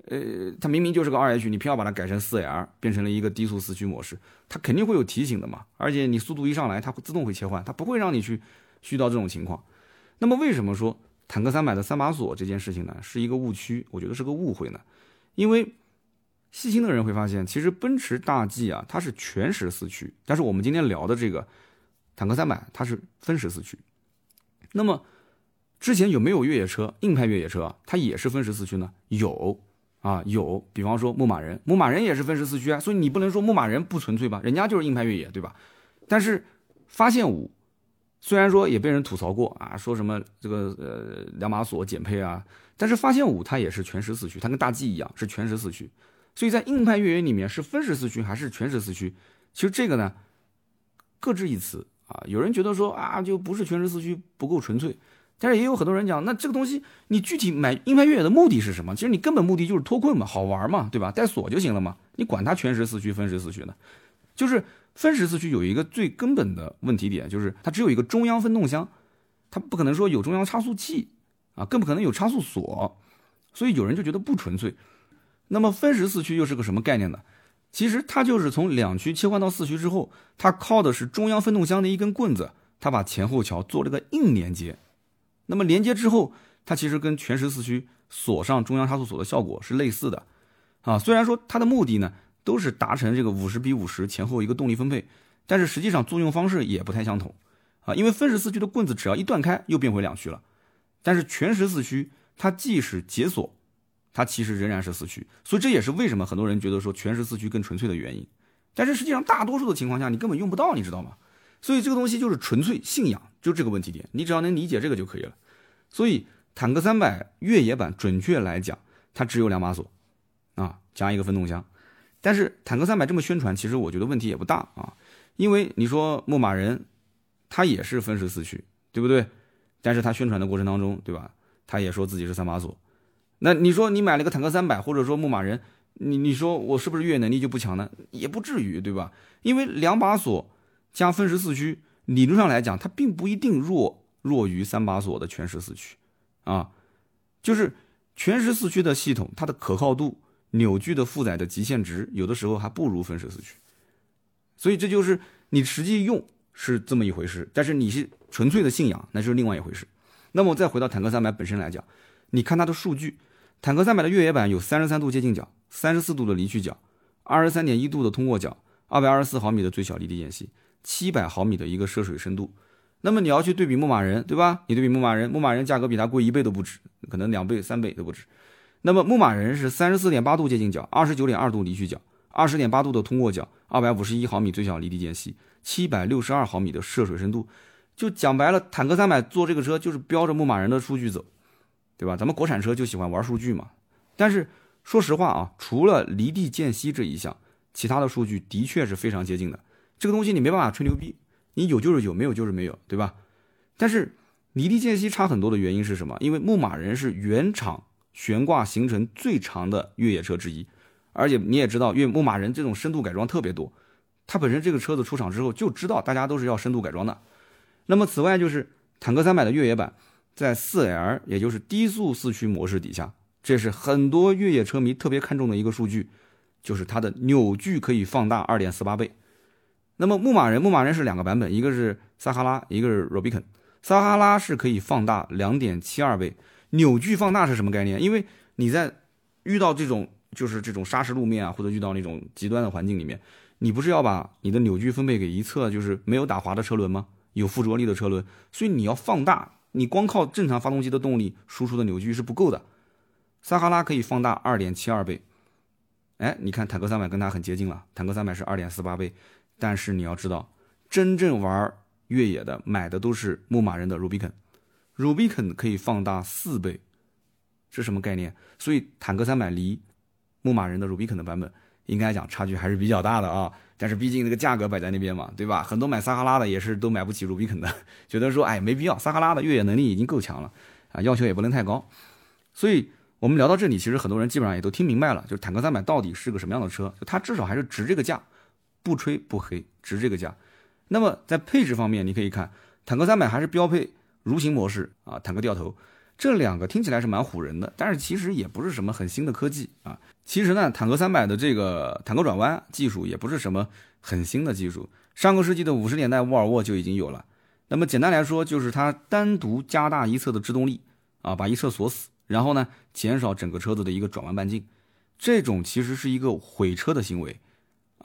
呃，它明明就是个二 H，你偏要把它改成四 L，变成了一个低速四驱模式，它肯定会有提醒的嘛。而且你速度一上来，它会自动会切换，它不会让你去遇到这种情况。那么为什么说坦克三百的三把锁这件事情呢，是一个误区？我觉得是个误会呢。因为细心的人会发现，其实奔驰大 G 啊，它是全时四驱，但是我们今天聊的这个坦克三百，它是分时四驱。那么之前有没有越野车，硬派越野车，它也是分时四驱呢？有。啊，有，比方说牧马人，牧马人也是分时四驱啊，所以你不能说牧马人不纯粹吧，人家就是硬派越野，对吧？但是发现五虽然说也被人吐槽过啊，说什么这个呃两把锁减配啊，但是发现五它也是全时四驱，它跟大 G 一样是全时四驱，所以在硬派越野里面是分时四驱还是全时四驱，其实这个呢各执一词啊，有人觉得说啊就不是全时四驱不够纯粹。但是也有很多人讲，那这个东西你具体买硬派越野的目的是什么？其实你根本目的就是脱困嘛，好玩嘛，对吧？带锁就行了嘛，你管它全时四驱、分时四驱呢？就是分时四驱有一个最根本的问题点，就是它只有一个中央分动箱，它不可能说有中央差速器啊，更不可能有差速锁，所以有人就觉得不纯粹。那么分时四驱又是个什么概念呢？其实它就是从两驱切换到四驱之后，它靠的是中央分动箱的一根棍子，它把前后桥做了个硬连接。那么连接之后，它其实跟全时四驱锁上中央差速锁的效果是类似的，啊，虽然说它的目的呢都是达成这个五十比五十前后一个动力分配，但是实际上作用方式也不太相同，啊，因为分时四驱的棍子只要一断开又变回两驱了，但是全时四驱它即使解锁，它其实仍然是四驱，所以这也是为什么很多人觉得说全时四驱更纯粹的原因，但是实际上大多数的情况下你根本用不到，你知道吗？所以这个东西就是纯粹信仰，就这个问题点，你只要能理解这个就可以了。所以坦克三百越野版，准确来讲，它只有两把锁，啊，加一个分动箱。但是坦克三百这么宣传，其实我觉得问题也不大啊，因为你说牧马人，它也是分时四驱，对不对？但是它宣传的过程当中，对吧？他也说自己是三把锁。那你说你买了个坦克三百，或者说牧马人，你你说我是不是越野能力就不强呢？也不至于，对吧？因为两把锁。加分时四驱，理论上来讲，它并不一定弱弱于三把锁的全时四驱，啊，就是全时四驱的系统，它的可靠度、扭矩的负载的极限值，有的时候还不如分时四驱。所以这就是你实际用是这么一回事，但是你是纯粹的信仰，那就是另外一回事。那么再回到坦克三百本身来讲，你看它的数据，坦克三百的越野版有三十三度接近角，三十四度的离去角，二十三点一度的通过角，二百二十四毫米的最小离地间隙。七百毫米的一个涉水深度，那么你要去对比牧马人，对吧？你对比牧马人，牧马人价格比它贵一倍都不止，可能两倍、三倍都不止。那么牧马人是三十四点八度接近角，二十九点二度离去角，二十点八度的通过角，二百五十一毫米最小离地间隙，七百六十二毫米的涉水深度。就讲白了，坦克三百坐这个车就是标着牧马人的数据走，对吧？咱们国产车就喜欢玩数据嘛。但是说实话啊，除了离地间隙这一项，其他的数据的确是非常接近的。这个东西你没办法吹牛逼，你有就是有，没有就是没有，对吧？但是离地间隙差很多的原因是什么？因为牧马人是原厂悬挂行程最长的越野车之一，而且你也知道，越牧马人这种深度改装特别多，它本身这个车子出厂之后就知道大家都是要深度改装的。那么此外就是坦克三百的越野版，在四 L 也就是低速四驱模式底下，这是很多越野车迷特别看重的一个数据，就是它的扭矩可以放大二点四八倍。那么牧马人，牧马人是两个版本，一个是撒哈拉，一个是 Robicon。撒哈拉是可以放大两点七二倍，扭矩放大是什么概念？因为你在遇到这种就是这种砂石路面啊，或者遇到那种极端的环境里面，你不是要把你的扭矩分配给一侧就是没有打滑的车轮吗？有附着力的车轮，所以你要放大，你光靠正常发动机的动力输出的扭矩是不够的。撒哈拉可以放大二点七二倍，哎，你看坦克三百跟它很接近了，坦克三百是二点四八倍。但是你要知道，真正玩越野的买的都是牧马人的 Rubicon，Rubicon 可以放大四倍，是什么概念？所以坦克三百离牧马人的 Rubicon 的版本应该讲差距还是比较大的啊。但是毕竟那个价格摆在那边嘛，对吧？很多买撒哈拉的也是都买不起鲁比肯的，觉得说哎没必要，撒哈拉的越野能力已经够强了啊，要求也不能太高。所以我们聊到这里，其实很多人基本上也都听明白了，就是坦克三百到底是个什么样的车，就它至少还是值这个价，不吹不黑，值这个价。那么在配置方面，你可以看坦克三百还是标配蠕行模式啊，坦克掉头。这两个听起来是蛮唬人的，但是其实也不是什么很新的科技啊。其实呢，坦克三百的这个坦克转弯技术也不是什么很新的技术，上个世纪的五十年代沃尔沃就已经有了。那么简单来说，就是它单独加大一侧的制动力啊，把一侧锁死，然后呢减少整个车子的一个转弯半径。这种其实是一个毁车的行为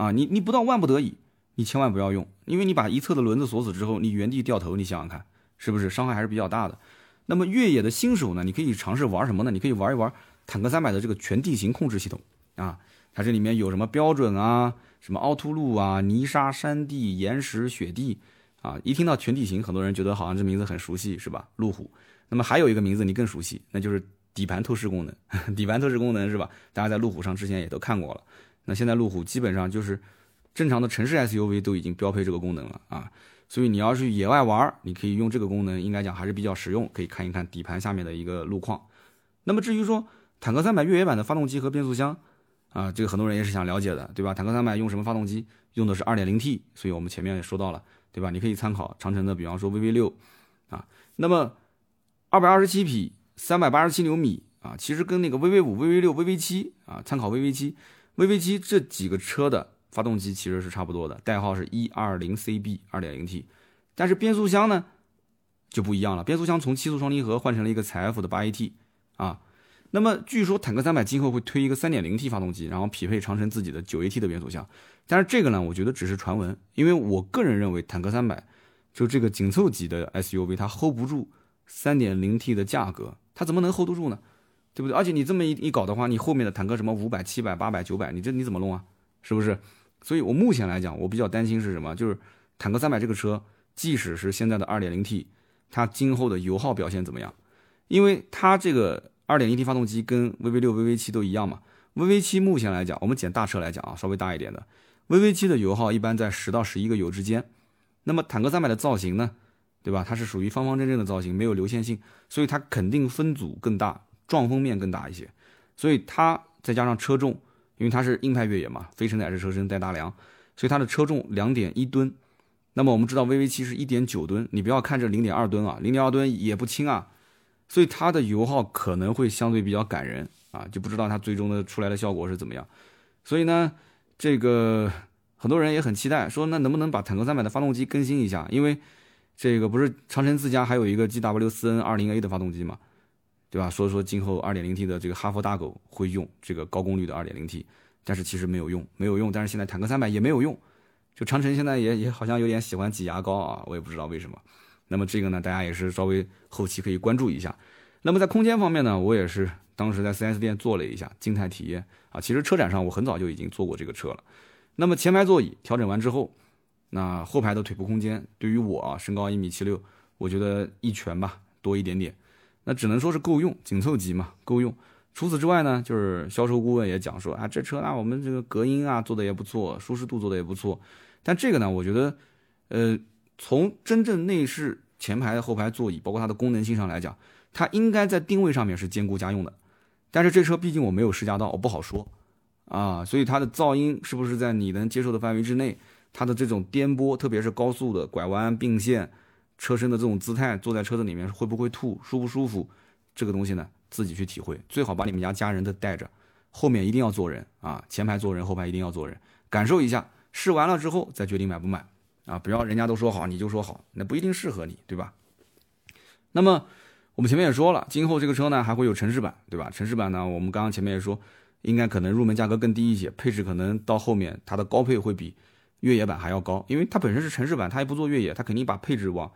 啊！你你不到万不得已，你千万不要用，因为你把一侧的轮子锁死之后，你原地掉头，你想想看，是不是伤害还是比较大的？那么越野的新手呢，你可以尝试玩什么呢？你可以玩一玩坦克三百的这个全地形控制系统啊，它这里面有什么标准啊，什么凹凸路啊，泥沙、山地、岩石、雪地啊。一听到全地形，很多人觉得好像这名字很熟悉，是吧？路虎。那么还有一个名字你更熟悉，那就是底盘透视功能。底盘透视功能是吧？大家在路虎上之前也都看过了。那现在路虎基本上就是正常的城市 SUV 都已经标配这个功能了啊。所以你要去野外玩，你可以用这个功能，应该讲还是比较实用，可以看一看底盘下面的一个路况。那么至于说坦克三百越野版的发动机和变速箱，啊，这个很多人也是想了解的，对吧？坦克三百用什么发动机？用的是 2.0T，所以我们前面也说到了，对吧？你可以参考长城的，比方说 VV6，啊，那么227匹，387牛米，啊，其实跟那个 VV5、VV6、VV7，啊，参考 VV7、VV7 这几个车的。发动机其实是差不多的，代号是 120CB 2.0T，但是变速箱呢就不一样了，变速箱从七速双离合换成了一个采埃孚的 8AT 啊。那么据说坦克三百今后会推一个 3.0T 发动机，然后匹配长城自己的 9AT 的变速箱，但是这个呢，我觉得只是传闻，因为我个人认为坦克三百就这个紧凑级的 SUV 它 hold 不住 3.0T 的价格，它怎么能 hold 得住呢？对不对？而且你这么一一搞的话，你后面的坦克什么500、700、800、900，你这你怎么弄啊？是不是？所以，我目前来讲，我比较担心是什么？就是坦克三百这个车，即使是现在的 2.0T，它今后的油耗表现怎么样？因为它这个 2.0T 发动机跟 VV6、VV7 都一样嘛。VV7 目前来讲，我们捡大车来讲啊，稍微大一点的，VV7 的油耗一般在十到十一个油之间。那么坦克三百的造型呢，对吧？它是属于方方正正的造型，没有流线性，所以它肯定分组更大，撞风面更大一些。所以它再加上车重。因为它是硬派越野嘛，非承载式车身带大梁，所以它的车重两点一吨。那么我们知道 VV 七是一点九吨，你不要看这零点二吨啊，零点二吨也不轻啊，所以它的油耗可能会相对比较感人啊，就不知道它最终的出来的效果是怎么样。所以呢，这个很多人也很期待，说那能不能把坦克三百的发动机更新一下？因为这个不是长城自家还有一个 GW 四 N 二零 A 的发动机嘛？对吧？所以说今后 2.0T 的这个哈佛大狗会用这个高功率的 2.0T，但是其实没有用，没有用。但是现在坦克三百也没有用，就长城现在也也好像有点喜欢挤牙膏啊，我也不知道为什么。那么这个呢，大家也是稍微后期可以关注一下。那么在空间方面呢，我也是当时在 4S 店做了一下静态体验啊。其实车展上我很早就已经坐过这个车了。那么前排座椅调整完之后，那后排的腿部空间对于我啊身高一米七六，我觉得一拳吧多一点点。那只能说是够用，紧凑级嘛，够用。除此之外呢，就是销售顾问也讲说啊，这车啊，我们这个隔音啊做的也不错，舒适度做的也不错。但这个呢，我觉得，呃，从真正内饰、前排、后排座椅，包括它的功能性上来讲，它应该在定位上面是兼顾家用的。但是这车毕竟我没有试驾到，我不好说啊。所以它的噪音是不是在你能接受的范围之内？它的这种颠簸，特别是高速的拐弯并线。车身的这种姿态，坐在车子里面会不会吐，舒不舒服？这个东西呢，自己去体会。最好把你们家家人都带着，后面一定要坐人啊，前排坐人，后排一定要坐人，感受一下。试完了之后再决定买不买啊！不要人家都说好你就说好，那不一定适合你，对吧？那么我们前面也说了，今后这个车呢还会有城市版，对吧？城市版呢，我们刚刚前面也说，应该可能入门价格更低一些，配置可能到后面它的高配会比越野版还要高，因为它本身是城市版，它也不做越野，它肯定把配置往。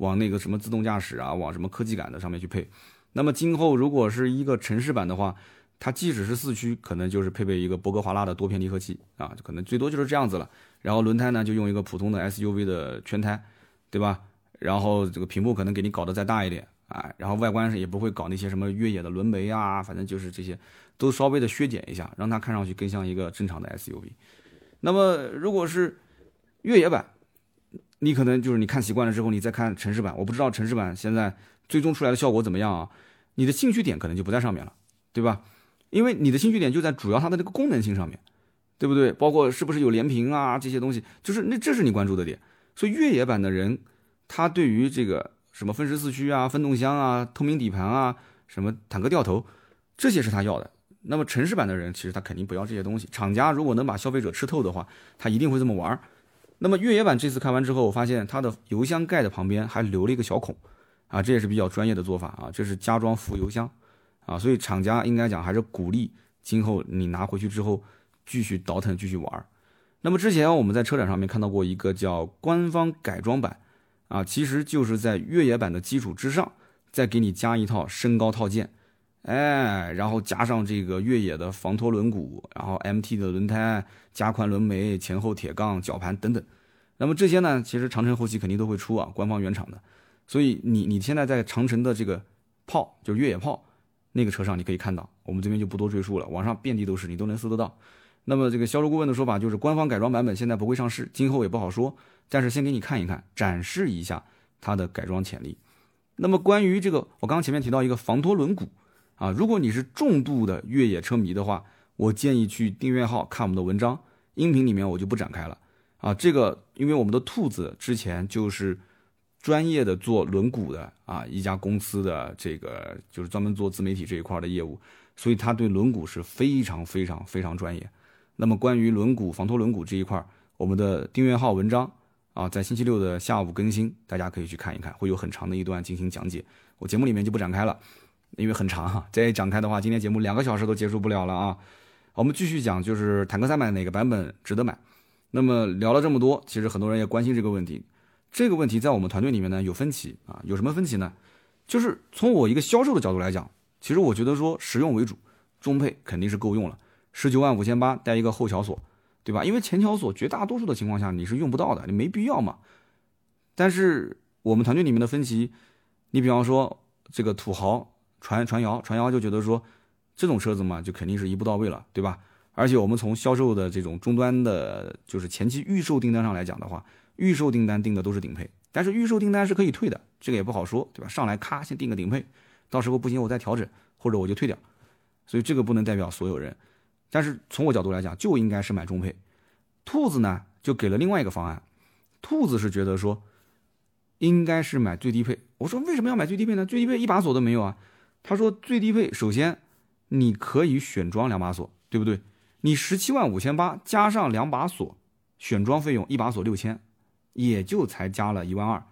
往那个什么自动驾驶啊，往什么科技感的上面去配。那么今后如果是一个城市版的话，它即使是四驱，可能就是配备一个博格华纳的多片离合器啊，可能最多就是这样子了。然后轮胎呢，就用一个普通的 SUV 的圈胎，对吧？然后这个屏幕可能给你搞得再大一点啊，然后外观上也不会搞那些什么越野的轮眉啊，反正就是这些都稍微的削减一下，让它看上去更像一个正常的 SUV。那么如果是越野版，你可能就是你看习惯了之后，你再看城市版，我不知道城市版现在最终出来的效果怎么样啊？你的兴趣点可能就不在上面了，对吧？因为你的兴趣点就在主要它的那个功能性上面，对不对？包括是不是有连屏啊这些东西，就是那这是你关注的点。所以越野版的人，他对于这个什么分时四驱啊、分动箱啊、透明底盘啊、什么坦克掉头，这些是他要的。那么城市版的人其实他肯定不要这些东西。厂家如果能把消费者吃透的话，他一定会这么玩。那么越野版这次开完之后，我发现它的油箱盖的旁边还留了一个小孔，啊，这也是比较专业的做法啊，这是加装副油箱，啊，所以厂家应该讲还是鼓励今后你拿回去之后继续倒腾继续玩。那么之前我们在车展上面看到过一个叫官方改装版，啊，其实就是在越野版的基础之上再给你加一套升高套件，哎，然后加上这个越野的防脱轮毂，然后 MT 的轮胎。加宽轮眉、前后铁杠、绞盘等等，那么这些呢，其实长城后期肯定都会出啊，官方原厂的。所以你你现在在长城的这个炮，就是越野炮那个车上，你可以看到，我们这边就不多赘述了，网上遍地都是，你都能搜得到。那么这个销售顾问的说法就是，官方改装版本现在不会上市，今后也不好说，但是先给你看一看，展示一下它的改装潜力。那么关于这个，我刚刚前面提到一个防脱轮毂啊，如果你是重度的越野车迷的话。我建议去订阅号看我们的文章，音频里面我就不展开了啊。这个因为我们的兔子之前就是专业的做轮毂的啊，一家公司的这个就是专门做自媒体这一块的业务，所以他对轮毂是非常非常非常专业。那么关于轮毂防脱轮毂这一块，我们的订阅号文章啊，在星期六的下午更新，大家可以去看一看，会有很长的一段进行讲解。我节目里面就不展开了，因为很长哈，再展开的话，今天节目两个小时都结束不了了啊。我们继续讲，就是坦克三百哪个版本值得买？那么聊了这么多，其实很多人也关心这个问题。这个问题在我们团队里面呢有分歧啊，有什么分歧呢？就是从我一个销售的角度来讲，其实我觉得说实用为主，中配肯定是够用了，十九万五千八带一个后桥锁，对吧？因为前桥锁绝大多数的情况下你是用不到的，你没必要嘛。但是我们团队里面的分歧，你比方说这个土豪传传谣，传谣就觉得说。这种车子嘛，就肯定是一步到位了，对吧？而且我们从销售的这种终端的，就是前期预售订单上来讲的话，预售订单订的都是顶配，但是预售订单是可以退的，这个也不好说，对吧？上来咔先订个顶配，到时候不行我再调整，或者我就退掉，所以这个不能代表所有人。但是从我角度来讲，就应该是买中配。兔子呢就给了另外一个方案，兔子是觉得说应该是买最低配。我说为什么要买最低配呢？最低配一把锁都没有啊。他说最低配首先。你可以选装两把锁，对不对？你十七万五千八加上两把锁，选装费用一把锁六千，也就才加了一万二，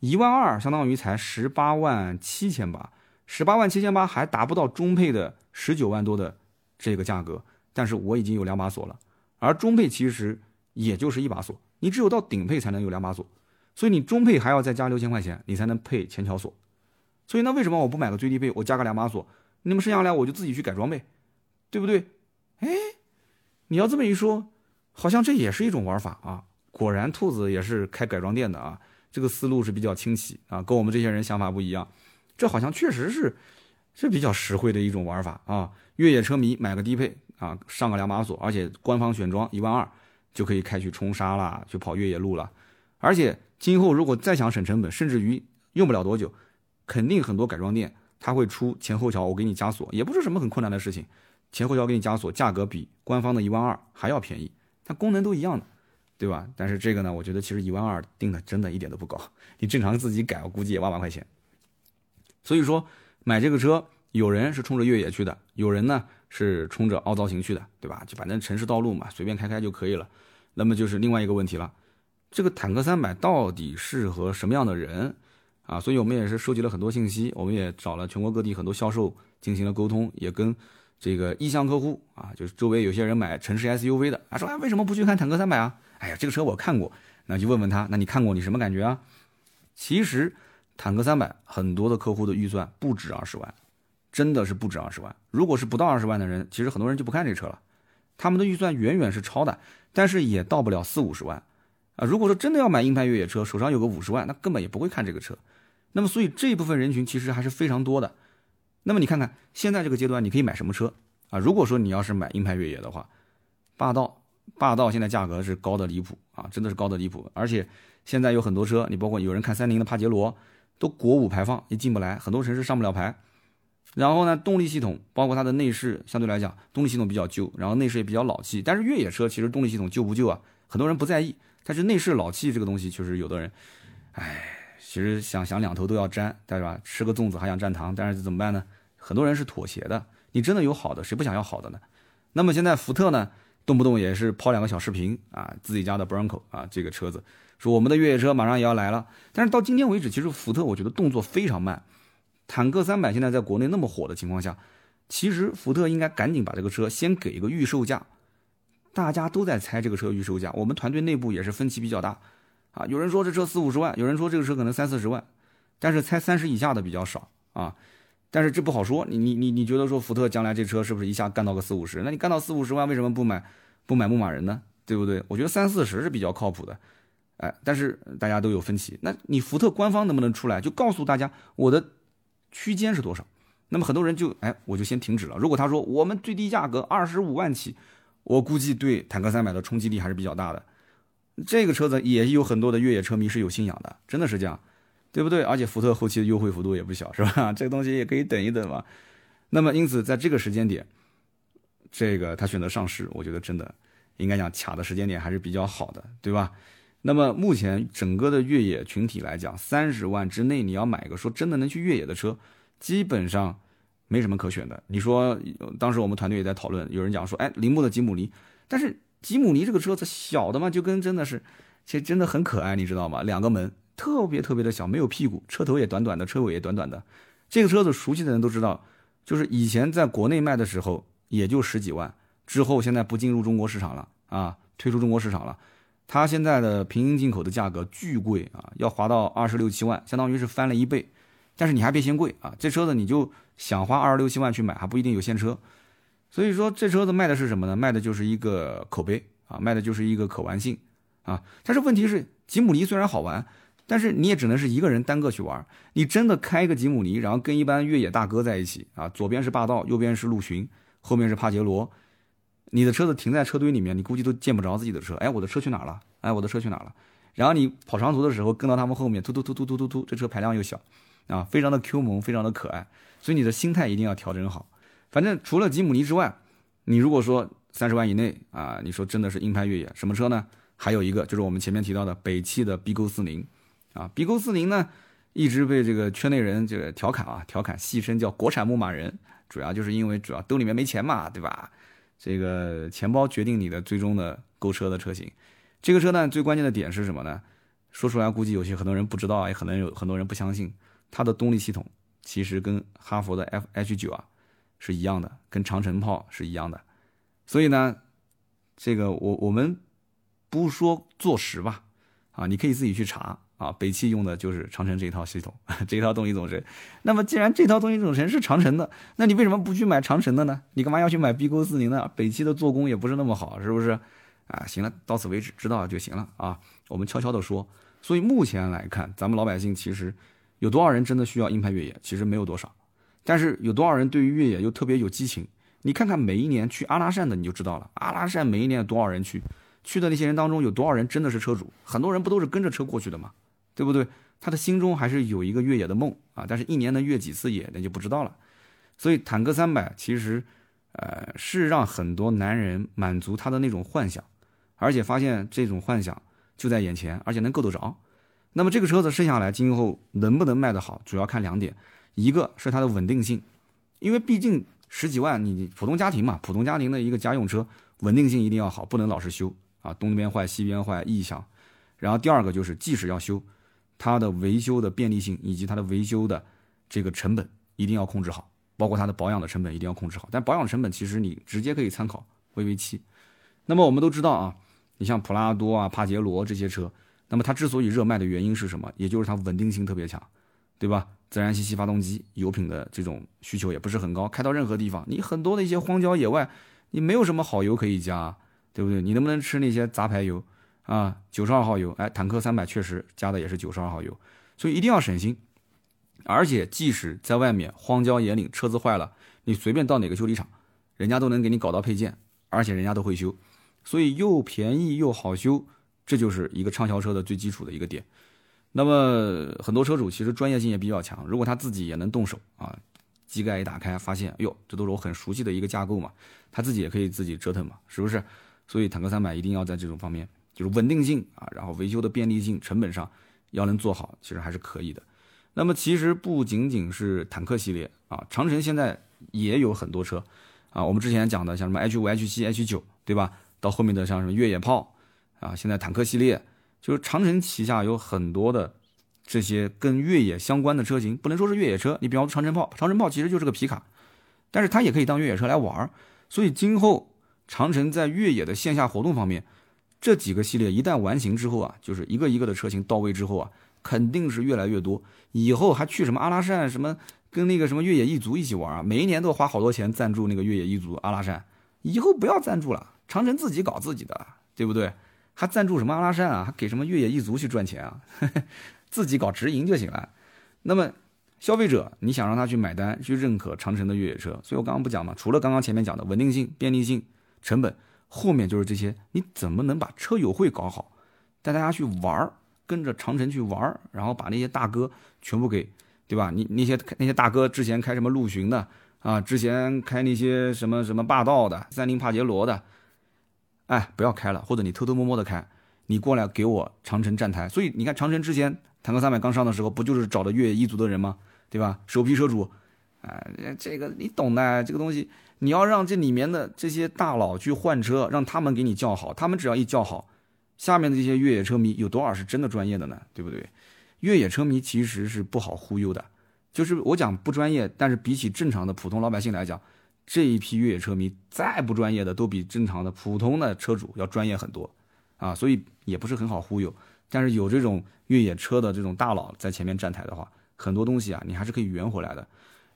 一万二相当于才十八万七千八，十八万七千八还达不到中配的十九万多的这个价格。但是我已经有两把锁了，而中配其实也就是一把锁，你只有到顶配才能有两把锁，所以你中配还要再加六千块钱，你才能配前桥锁。所以那为什么我不买个最低配，我加个两把锁？那么剩下来我就自己去改装呗，对不对？哎，你要这么一说，好像这也是一种玩法啊。果然，兔子也是开改装店的啊，这个思路是比较清奇啊，跟我们这些人想法不一样。这好像确实是是比较实惠的一种玩法啊。越野车迷买个低配啊，上个两把锁，而且官方选装一万二就可以开去冲沙了，去跑越野路了。而且今后如果再想省成本，甚至于用不了多久，肯定很多改装店。它会出前后桥，我给你加锁，也不是什么很困难的事情。前后桥给你加锁，价格比官方的一万二还要便宜，它功能都一样的，对吧？但是这个呢，我觉得其实一万二定的真的一点都不高，你正常自己改，我估计也万把块钱。所以说买这个车，有人是冲着越野去的，有人呢是冲着凹造型去的，对吧？就反正城市道路嘛，随便开开就可以了。那么就是另外一个问题了，这个坦克三百到底适合什么样的人？啊，所以我们也是收集了很多信息，我们也找了全国各地很多销售进行了沟通，也跟这个意向客户啊，就是周围有些人买城市 SUV 的啊，说哎为什么不去看坦克三百啊？哎呀，这个车我看过，那就问问他，那你看过你什么感觉啊？其实坦克三百很多的客户的预算不止二十万，真的是不止二十万。如果是不到二十万的人，其实很多人就不看这车了，他们的预算远远是超的，但是也到不了四五十万啊。如果说真的要买硬派越野车，手上有个五十万，那根本也不会看这个车。那么所以这一部分人群其实还是非常多的。那么你看看现在这个阶段，你可以买什么车啊？如果说你要是买硬派越野的话，霸道，霸道现在价格是高的离谱啊，真的是高的离谱。而且现在有很多车，你包括有人看三菱的帕杰罗，都国五排放，也进不来，很多城市上不了牌。然后呢，动力系统包括它的内饰，相对来讲，动力系统比较旧，然后内饰也比较老气。但是越野车其实动力系统旧不旧啊？很多人不在意。但是内饰老气这个东西，确实有的人，哎，其实想想两头都要沾，对吧？吃个粽子还想蘸糖，但是怎么办呢？很多人是妥协的。你真的有好的，谁不想要好的呢？那么现在福特呢，动不动也是抛两个小视频啊，自己家的 Bronco 啊，这个车子，说我们的越野车马上也要来了。但是到今天为止，其实福特我觉得动作非常慢。坦克三百现在在国内那么火的情况下，其实福特应该赶紧把这个车先给一个预售价。大家都在猜这个车预售价，我们团队内部也是分歧比较大，啊，有人说这车四五十万，有人说这个车可能三四十万，但是猜三十以下的比较少啊。但是这不好说，你你你你觉得说福特将来这车是不是一下干到个四五十？那你干到四五十万，为什么不买不买牧马人呢？对不对？我觉得三四十是比较靠谱的，哎，但是大家都有分歧。那你福特官方能不能出来就告诉大家我的区间是多少？那么很多人就哎，我就先停止了。如果他说我们最低价格二十五万起。我估计对坦克三百的冲击力还是比较大的，这个车子也有很多的越野车迷是有信仰的，真的是这样，对不对？而且福特后期的优惠幅度也不小，是吧？这个东西也可以等一等嘛。那么因此在这个时间点，这个他选择上市，我觉得真的应该讲卡的时间点还是比较好的，对吧？那么目前整个的越野群体来讲，三十万之内你要买一个说真的能去越野的车，基本上。没什么可选的。你说，当时我们团队也在讨论，有人讲说，哎，铃木的吉姆尼，但是吉姆尼这个车子小的嘛，就跟真的是，其实真的很可爱，你知道吗？两个门，特别特别的小，没有屁股，车头也短短的，车尾也短短的。这个车子熟悉的人都知道，就是以前在国内卖的时候也就十几万，之后现在不进入中国市场了啊，退出中国市场了。它现在的平行进口的价格巨贵啊，要划到二十六七万，相当于是翻了一倍。但是你还别嫌贵啊，这车子你就。想花二十六七万去买还不一定有现车，所以说这车子卖的是什么呢？卖的就是一个口碑啊，卖的就是一个可玩性啊。但是问题是，吉姆尼虽然好玩，但是你也只能是一个人单个去玩。你真的开一个吉姆尼，然后跟一般越野大哥在一起啊，左边是霸道，右边是陆巡，后面是帕杰罗，你的车子停在车堆里面，你估计都见不着自己的车。哎，我的车去哪了？哎，我的车去哪了？然后你跑长途的时候跟到他们后面，突突突突突突突，这车排量又小。啊，非常的 Q 萌，非常的可爱，所以你的心态一定要调整好。反正除了吉姆尼之外，你如果说三十万以内啊，你说真的是硬派越野，什么车呢？还有一个就是我们前面提到的北汽的 B 勾四零啊，B 勾四零呢一直被这个圈内人这个调侃啊，调侃戏称叫国产牧马人，主要就是因为主要兜里面没钱嘛，对吧？这个钱包决定你的最终的购车的车型。这个车呢，最关键的点是什么呢？说出来估计有些很多人不知道，也可能有很多人不相信。它的动力系统其实跟哈佛的 F H 九啊是一样的，跟长城炮是一样的，所以呢，这个我我们不说坐实吧，啊，你可以自己去查啊。北汽用的就是长城这一套系统，这一套动力总成。那么既然这套动力总成是长城的，那你为什么不去买长城的呢？你干嘛要去买 B 勾四零呢？北汽的做工也不是那么好，是不是？啊，行了，到此为止，知道就行了啊。我们悄悄的说，所以目前来看，咱们老百姓其实。有多少人真的需要硬派越野？其实没有多少，但是有多少人对于越野又特别有激情？你看看每一年去阿拉善的你就知道了。阿拉善每一年有多少人去？去的那些人当中有多少人真的是车主？很多人不都是跟着车过去的吗？对不对？他的心中还是有一个越野的梦啊，但是一年能越几次野那就不知道了。所以坦克三百其实，呃，是让很多男人满足他的那种幻想，而且发现这种幻想就在眼前，而且能够得着。那么这个车子剩下来，今后能不能卖得好，主要看两点，一个是它的稳定性，因为毕竟十几万，你普通家庭嘛，普通家庭的一个家用车，稳定性一定要好，不能老是修啊，东边坏西边坏异响。然后第二个就是，即使要修，它的维修的便利性以及它的维修的这个成本一定要控制好，包括它的保养的成本一定要控制好。但保养成本其实你直接可以参考 VV 七。那么我们都知道啊，你像普拉多啊、帕杰罗这些车。那么它之所以热卖的原因是什么？也就是它稳定性特别强，对吧？自然吸气发动机，油品的这种需求也不是很高，开到任何地方，你很多的一些荒郊野外，你没有什么好油可以加，对不对？你能不能吃那些杂牌油啊？九十二号油，哎，坦克三百确实加的也是九十二号油，所以一定要省心。而且即使在外面荒郊野岭，车子坏了，你随便到哪个修理厂，人家都能给你搞到配件，而且人家都会修，所以又便宜又好修，这就是一个畅销车的最基础的一个点。那么很多车主其实专业性也比较强，如果他自己也能动手啊，机盖一打开，发现，哎呦，这都是我很熟悉的一个架构嘛，他自己也可以自己折腾嘛，是不是？所以坦克三百一定要在这种方面，就是稳定性啊，然后维修的便利性、成本上要能做好，其实还是可以的。那么其实不仅仅是坦克系列啊，长城现在也有很多车啊。我们之前讲的像什么 H 五、H 七、H 九，对吧？到后面的像什么越野炮啊，现在坦克系列，就是长城旗下有很多的这些跟越野相关的车型，不能说是越野车。你比方说长城炮，长城炮其实就是个皮卡，但是它也可以当越野车来玩儿。所以今后长城在越野的线下活动方面，这几个系列一旦完形之后啊，就是一个一个的车型到位之后啊。肯定是越来越多，以后还去什么阿拉善什么，跟那个什么越野一族一起玩啊？每一年都花好多钱赞助那个越野一族阿拉善，以后不要赞助了，长城自己搞自己的，对不对？还赞助什么阿拉善啊？还给什么越野一族去赚钱啊？自己搞直营就行了。那么消费者，你想让他去买单，去认可长城的越野车，所以我刚刚不讲嘛，除了刚刚前面讲的稳定性、便利性、成本，后面就是这些，你怎么能把车友会搞好，带大家去玩儿？跟着长城去玩儿，然后把那些大哥全部给，对吧？你那些那些大哥之前开什么陆巡的啊？之前开那些什么什么霸道的、三菱帕杰罗的，哎，不要开了，或者你偷偷摸摸的开，你过来给我长城站台。所以你看，长城之前坦克三百刚上的时候，不就是找的越野一族的人吗？对吧？首批车主，哎，这个你懂的，这个东西你要让这里面的这些大佬去换车，让他们给你叫好，他们只要一叫好。下面的这些越野车迷有多少是真的专业的呢？对不对？越野车迷其实是不好忽悠的，就是我讲不专业，但是比起正常的普通老百姓来讲，这一批越野车迷再不专业的都比正常的普通的车主要专业很多啊，所以也不是很好忽悠。但是有这种越野车的这种大佬在前面站台的话，很多东西啊你还是可以圆回来的。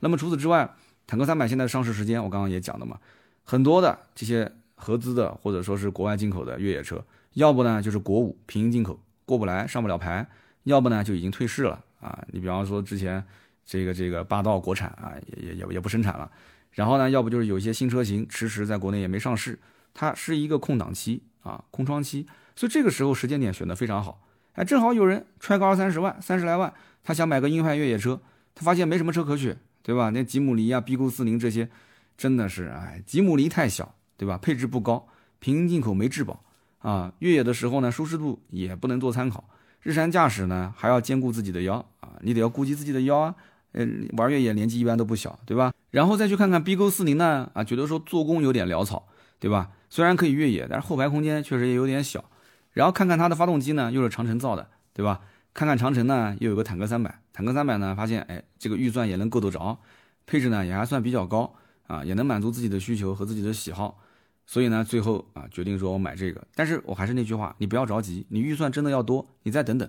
那么除此之外，坦克三百现在上市时间我刚刚也讲的嘛，很多的这些合资的或者说是国外进口的越野车。要不呢，就是国五平行进口过不来，上不了牌；要不呢，就已经退市了啊。你比方说之前这个这个霸道国产啊，也也也也不生产了。然后呢，要不就是有一些新车型迟迟在国内也没上市，它是一个空档期啊，空窗期。所以这个时候时间点选的非常好，哎，正好有人揣个二三十万、三十来万，他想买个硬派越野车，他发现没什么车可选，对吧？那吉姆尼啊、BQ 四零这些，真的是哎，吉姆尼太小，对吧？配置不高，平行进口没质保。啊，越野的时候呢，舒适度也不能做参考；日常驾驶呢，还要兼顾自己的腰啊，你得要顾及自己的腰啊。嗯，玩越野年纪一般都不小，对吧？然后再去看看 BQ 四零呢，啊，觉得说做工有点潦草，对吧？虽然可以越野，但是后排空间确实也有点小。然后看看它的发动机呢，又是长城造的，对吧？看看长城呢，又有个坦克三百，坦克三百呢，发现哎，这个预算也能够得着，配置呢也还算比较高啊，也能满足自己的需求和自己的喜好。所以呢，最后啊，决定说我买这个，但是我还是那句话，你不要着急，你预算真的要多，你再等等，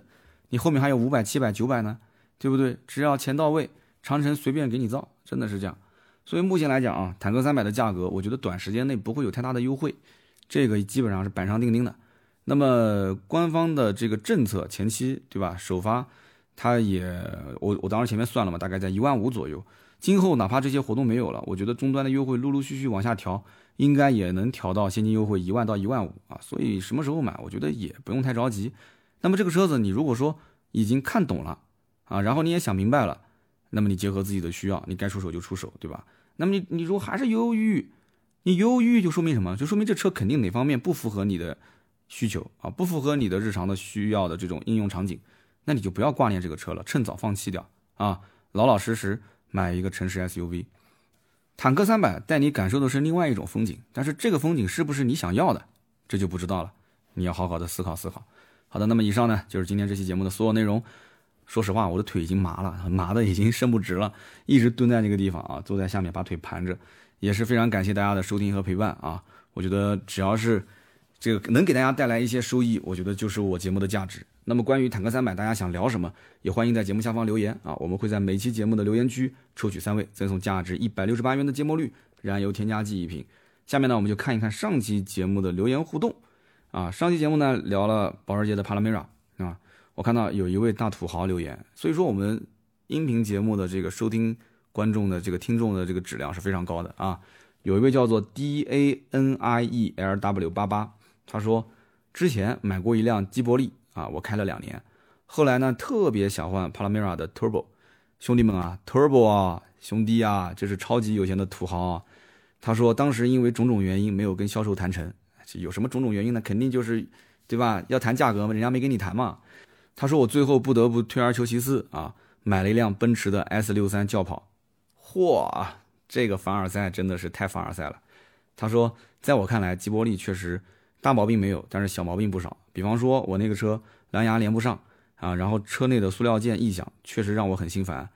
你后面还有五百、七百、九百呢，对不对？只要钱到位，长城随便给你造，真的是这样。所以目前来讲啊，坦克三百的价格，我觉得短时间内不会有太大的优惠，这个基本上是板上钉钉的。那么官方的这个政策前期，对吧？首发，它也，我我当时前面算了嘛，大概在一万五左右。今后哪怕这些活动没有了，我觉得终端的优惠陆陆续续往下调，应该也能调到现金优惠一万到一万五啊。所以什么时候买，我觉得也不用太着急。那么这个车子你如果说已经看懂了啊，然后你也想明白了，那么你结合自己的需要，你该出手就出手，对吧？那么你你如果还是犹犹豫豫，你犹犹豫豫就说明什么？就说明这车肯定哪方面不符合你的需求啊，不符合你的日常的需要的这种应用场景，那你就不要挂念这个车了，趁早放弃掉啊，老老实实。买一个城市 SUV，坦克三百带你感受的是另外一种风景，但是这个风景是不是你想要的，这就不知道了。你要好好的思考思考。好的，那么以上呢就是今天这期节目的所有内容。说实话，我的腿已经麻了，麻的已经伸不直了，一直蹲在那个地方啊，坐在下面把腿盘着，也是非常感谢大家的收听和陪伴啊。我觉得只要是这个能给大家带来一些收益，我觉得就是我节目的价值。那么关于坦克三百，大家想聊什么，也欢迎在节目下方留言啊！我们会在每期节目的留言区抽取三位，赠送价值一百六十八元的芥末绿燃油添加剂一瓶。下面呢，我们就看一看上期节目的留言互动啊！上期节目呢聊了保时捷的帕拉梅拉，我看到有一位大土豪留言，所以说我们音频节目的这个收听观众的这个听众的这个质量是非常高的啊。有一位叫做 D A N I E L W 八八，他说之前买过一辆基伯利啊，我开了两年，后来呢特别想换 Panamera 的 Turbo，兄弟们啊，Turbo 啊，兄弟啊，这是超级有钱的土豪啊。他说当时因为种种原因没有跟销售谈成，有什么种种原因呢？肯定就是。对吧？要谈价格嘛，人家没跟你谈嘛。他说我最后不得不退而求其次啊，买了一辆奔驰的 S 六三轿跑。嚯，这个凡尔赛真的是太凡尔赛了。他说，在我看来，吉伯利确实大毛病没有，但是小毛病不少。比方说，我那个车蓝牙连不上啊，然后车内的塑料件异响，确实让我很心烦。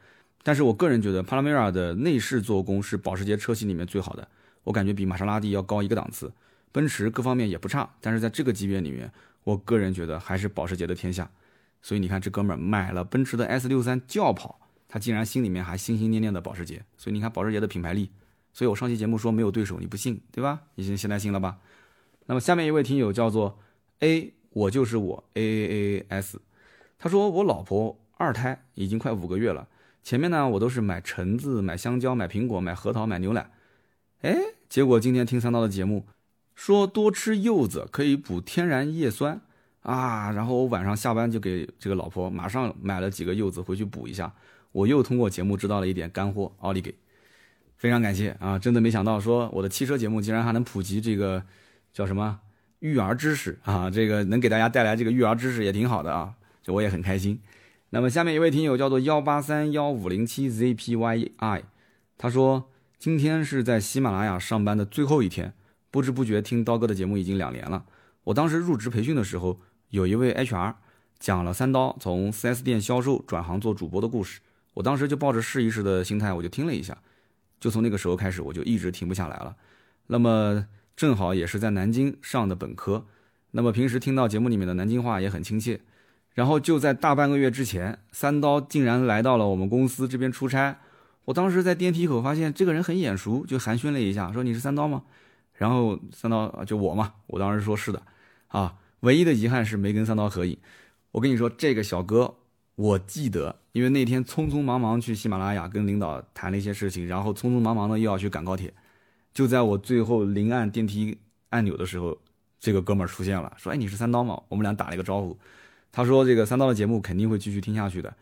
但是我个人觉得，帕拉梅拉的内饰做工是保时捷车型里面最好的，我感觉比玛莎拉蒂要高一个档次。奔驰各方面也不差，但是在这个级别里面，我个人觉得还是保时捷的天下。所以你看，这哥们儿买了奔驰的 S 六三轿跑，他竟然心里面还心心念念的保时捷。所以你看保时捷的品牌力。所以我上期节目说没有对手，你不信对吧？你现现在信了吧？那么下面一位听友叫做 A，我就是我 A A A S，他说我老婆二胎已经快五个月了，前面呢我都是买橙子、买香蕉、买苹果、买核桃、买牛奶，哎，结果今天听三刀的节目。说多吃柚子可以补天然叶酸啊，然后我晚上下班就给这个老婆马上买了几个柚子回去补一下。我又通过节目知道了一点干货，奥利给，非常感谢啊！真的没想到说我的汽车节目竟然还能普及这个叫什么育儿知识啊，这个能给大家带来这个育儿知识也挺好的啊，就我也很开心。那么下面一位听友叫做幺八三幺五零七 zpyi，他说今天是在喜马拉雅上班的最后一天。不知不觉听刀哥的节目已经两年了。我当时入职培训的时候，有一位 HR 讲了三刀从 4S 店销售转行做主播的故事。我当时就抱着试一试的心态，我就听了一下。就从那个时候开始，我就一直停不下来了。那么正好也是在南京上的本科，那么平时听到节目里面的南京话也很亲切。然后就在大半个月之前，三刀竟然来到了我们公司这边出差。我当时在电梯口发现这个人很眼熟，就寒暄了一下，说你是三刀吗？然后三刀就我嘛，我当时说是的，啊，唯一的遗憾是没跟三刀合影。我跟你说，这个小哥，我记得，因为那天匆匆忙忙去喜马拉雅跟领导谈了一些事情，然后匆匆忙忙的又要去赶高铁，就在我最后临按电梯按钮的时候，这个哥们儿出现了，说：“哎，你是三刀吗？”我们俩打了一个招呼，他说：“这个三刀的节目肯定会继续听下去的。”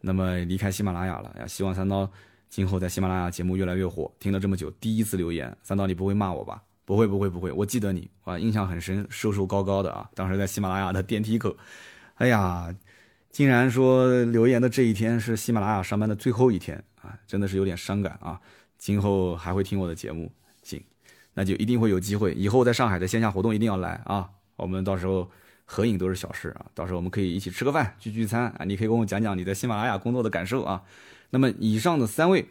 那么离开喜马拉雅了，呀，希望三刀今后在喜马拉雅节目越来越火。听了这么久，第一次留言，三刀你不会骂我吧？不会不会不会，我记得你啊，印象很深，瘦瘦高高的啊，当时在喜马拉雅的电梯口，哎呀，竟然说留言的这一天是喜马拉雅上班的最后一天啊，真的是有点伤感啊。今后还会听我的节目，行，那就一定会有机会，以后在上海的线下活动一定要来啊，我们到时候合影都是小事啊，到时候我们可以一起吃个饭聚聚餐啊，你可以跟我讲讲你在喜马拉雅工作的感受啊。那么以上的三位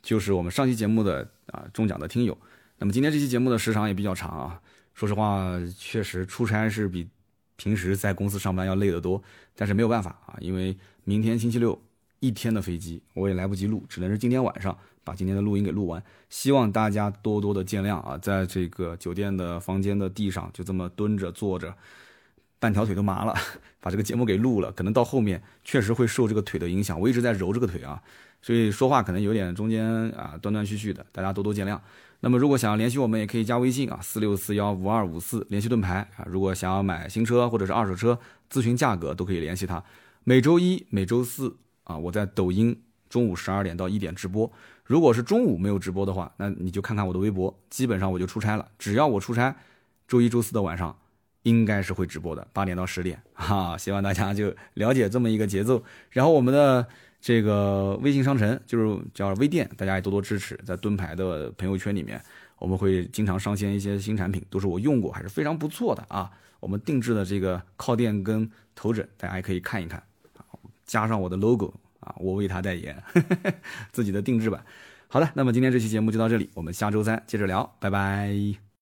就是我们上期节目的啊中奖的听友。那么今天这期节目的时长也比较长啊，说实话，确实出差是比平时在公司上班要累得多，但是没有办法啊，因为明天星期六一天的飞机我也来不及录，只能是今天晚上把今天的录音给录完，希望大家多多的见谅啊，在这个酒店的房间的地上就这么蹲着坐着，半条腿都麻了，把这个节目给录了，可能到后面确实会受这个腿的影响，我一直在揉这个腿啊，所以说话可能有点中间啊断断续续的，大家多多见谅。那么，如果想要联系我们，也可以加微信啊，四六四幺五二五四，联系盾牌啊。如果想要买新车或者是二手车，咨询价格都可以联系他。每周一、每周四啊，我在抖音中午十二点到一点直播。如果是中午没有直播的话，那你就看看我的微博，基本上我就出差了。只要我出差，周一、周四的晚上应该是会直播的，八点到十点哈。希望大家就了解这么一个节奏。然后我们的。这个微信商城就是叫微店，大家也多多支持。在盾牌的朋友圈里面，我们会经常上线一些新产品，都是我用过，还是非常不错的啊。我们定制的这个靠垫跟头枕，大家也可以看一看加上我的 logo 啊，我为他代言，自己的定制版。好的，那么今天这期节目就到这里，我们下周三接着聊，拜拜。